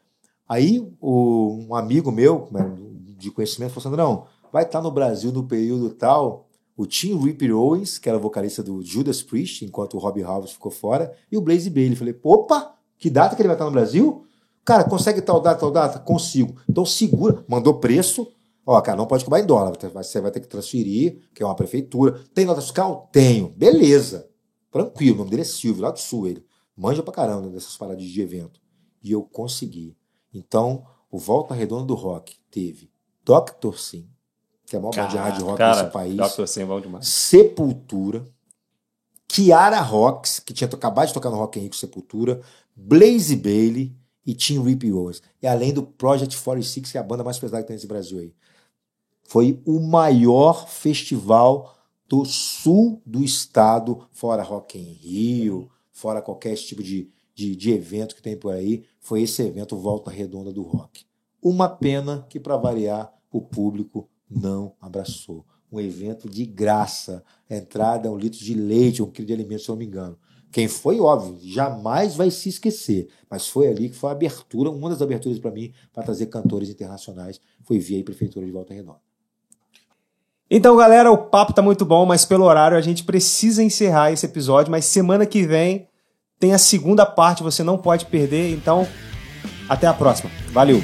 Aí o, um amigo meu, né, de conhecimento, falou assim: não, vai estar no Brasil no período tal o Tim Ripper Owens, que era vocalista do Judas Priest, enquanto o Robbie House ficou fora, e o Blaze Bailey. Falei, opa, que data que ele vai estar no Brasil? Cara, consegue tal data, tal data? Consigo. Então segura, mandou preço. Ó, cara, não pode cobrar em dólar, você vai ter que transferir, que é uma prefeitura. Tem nota fiscal? Tenho. Beleza. Tranquilo, o nome dele é Silvio, lá do sul ele. Manja pra caramba dessas paradas de evento. E eu consegui. Então, o Volta Redonda do Rock teve Dr. Sim, que é a maior banda de hard rock cara, desse país. Dr. Sim, é bom demais. Sepultura, Kiara Rocks, que tinha acabado de tocar no Rock in Rio Sepultura, Blaze Bailey e Tim Rip Owens. E além do Project 46, que é a banda mais pesada que tem nesse Brasil aí. Foi o maior festival do sul do estado, fora Rock in Rio, fora qualquer tipo de, de, de evento que tem por aí. Foi esse evento Volta Redonda do Rock. Uma pena que, para variar, o público não abraçou. Um evento de graça. Entrada é um litro de leite, um quilo de alimento, se eu não me engano. Quem foi, óbvio, jamais vai se esquecer. Mas foi ali que foi a abertura, uma das aberturas para mim, para trazer cantores internacionais. Foi via a Prefeitura de Volta Redonda. Então, galera, o papo tá muito bom, mas pelo horário a gente precisa encerrar esse episódio. Mas semana que vem tem a segunda parte, você não pode perder. Então, até a próxima. Valeu!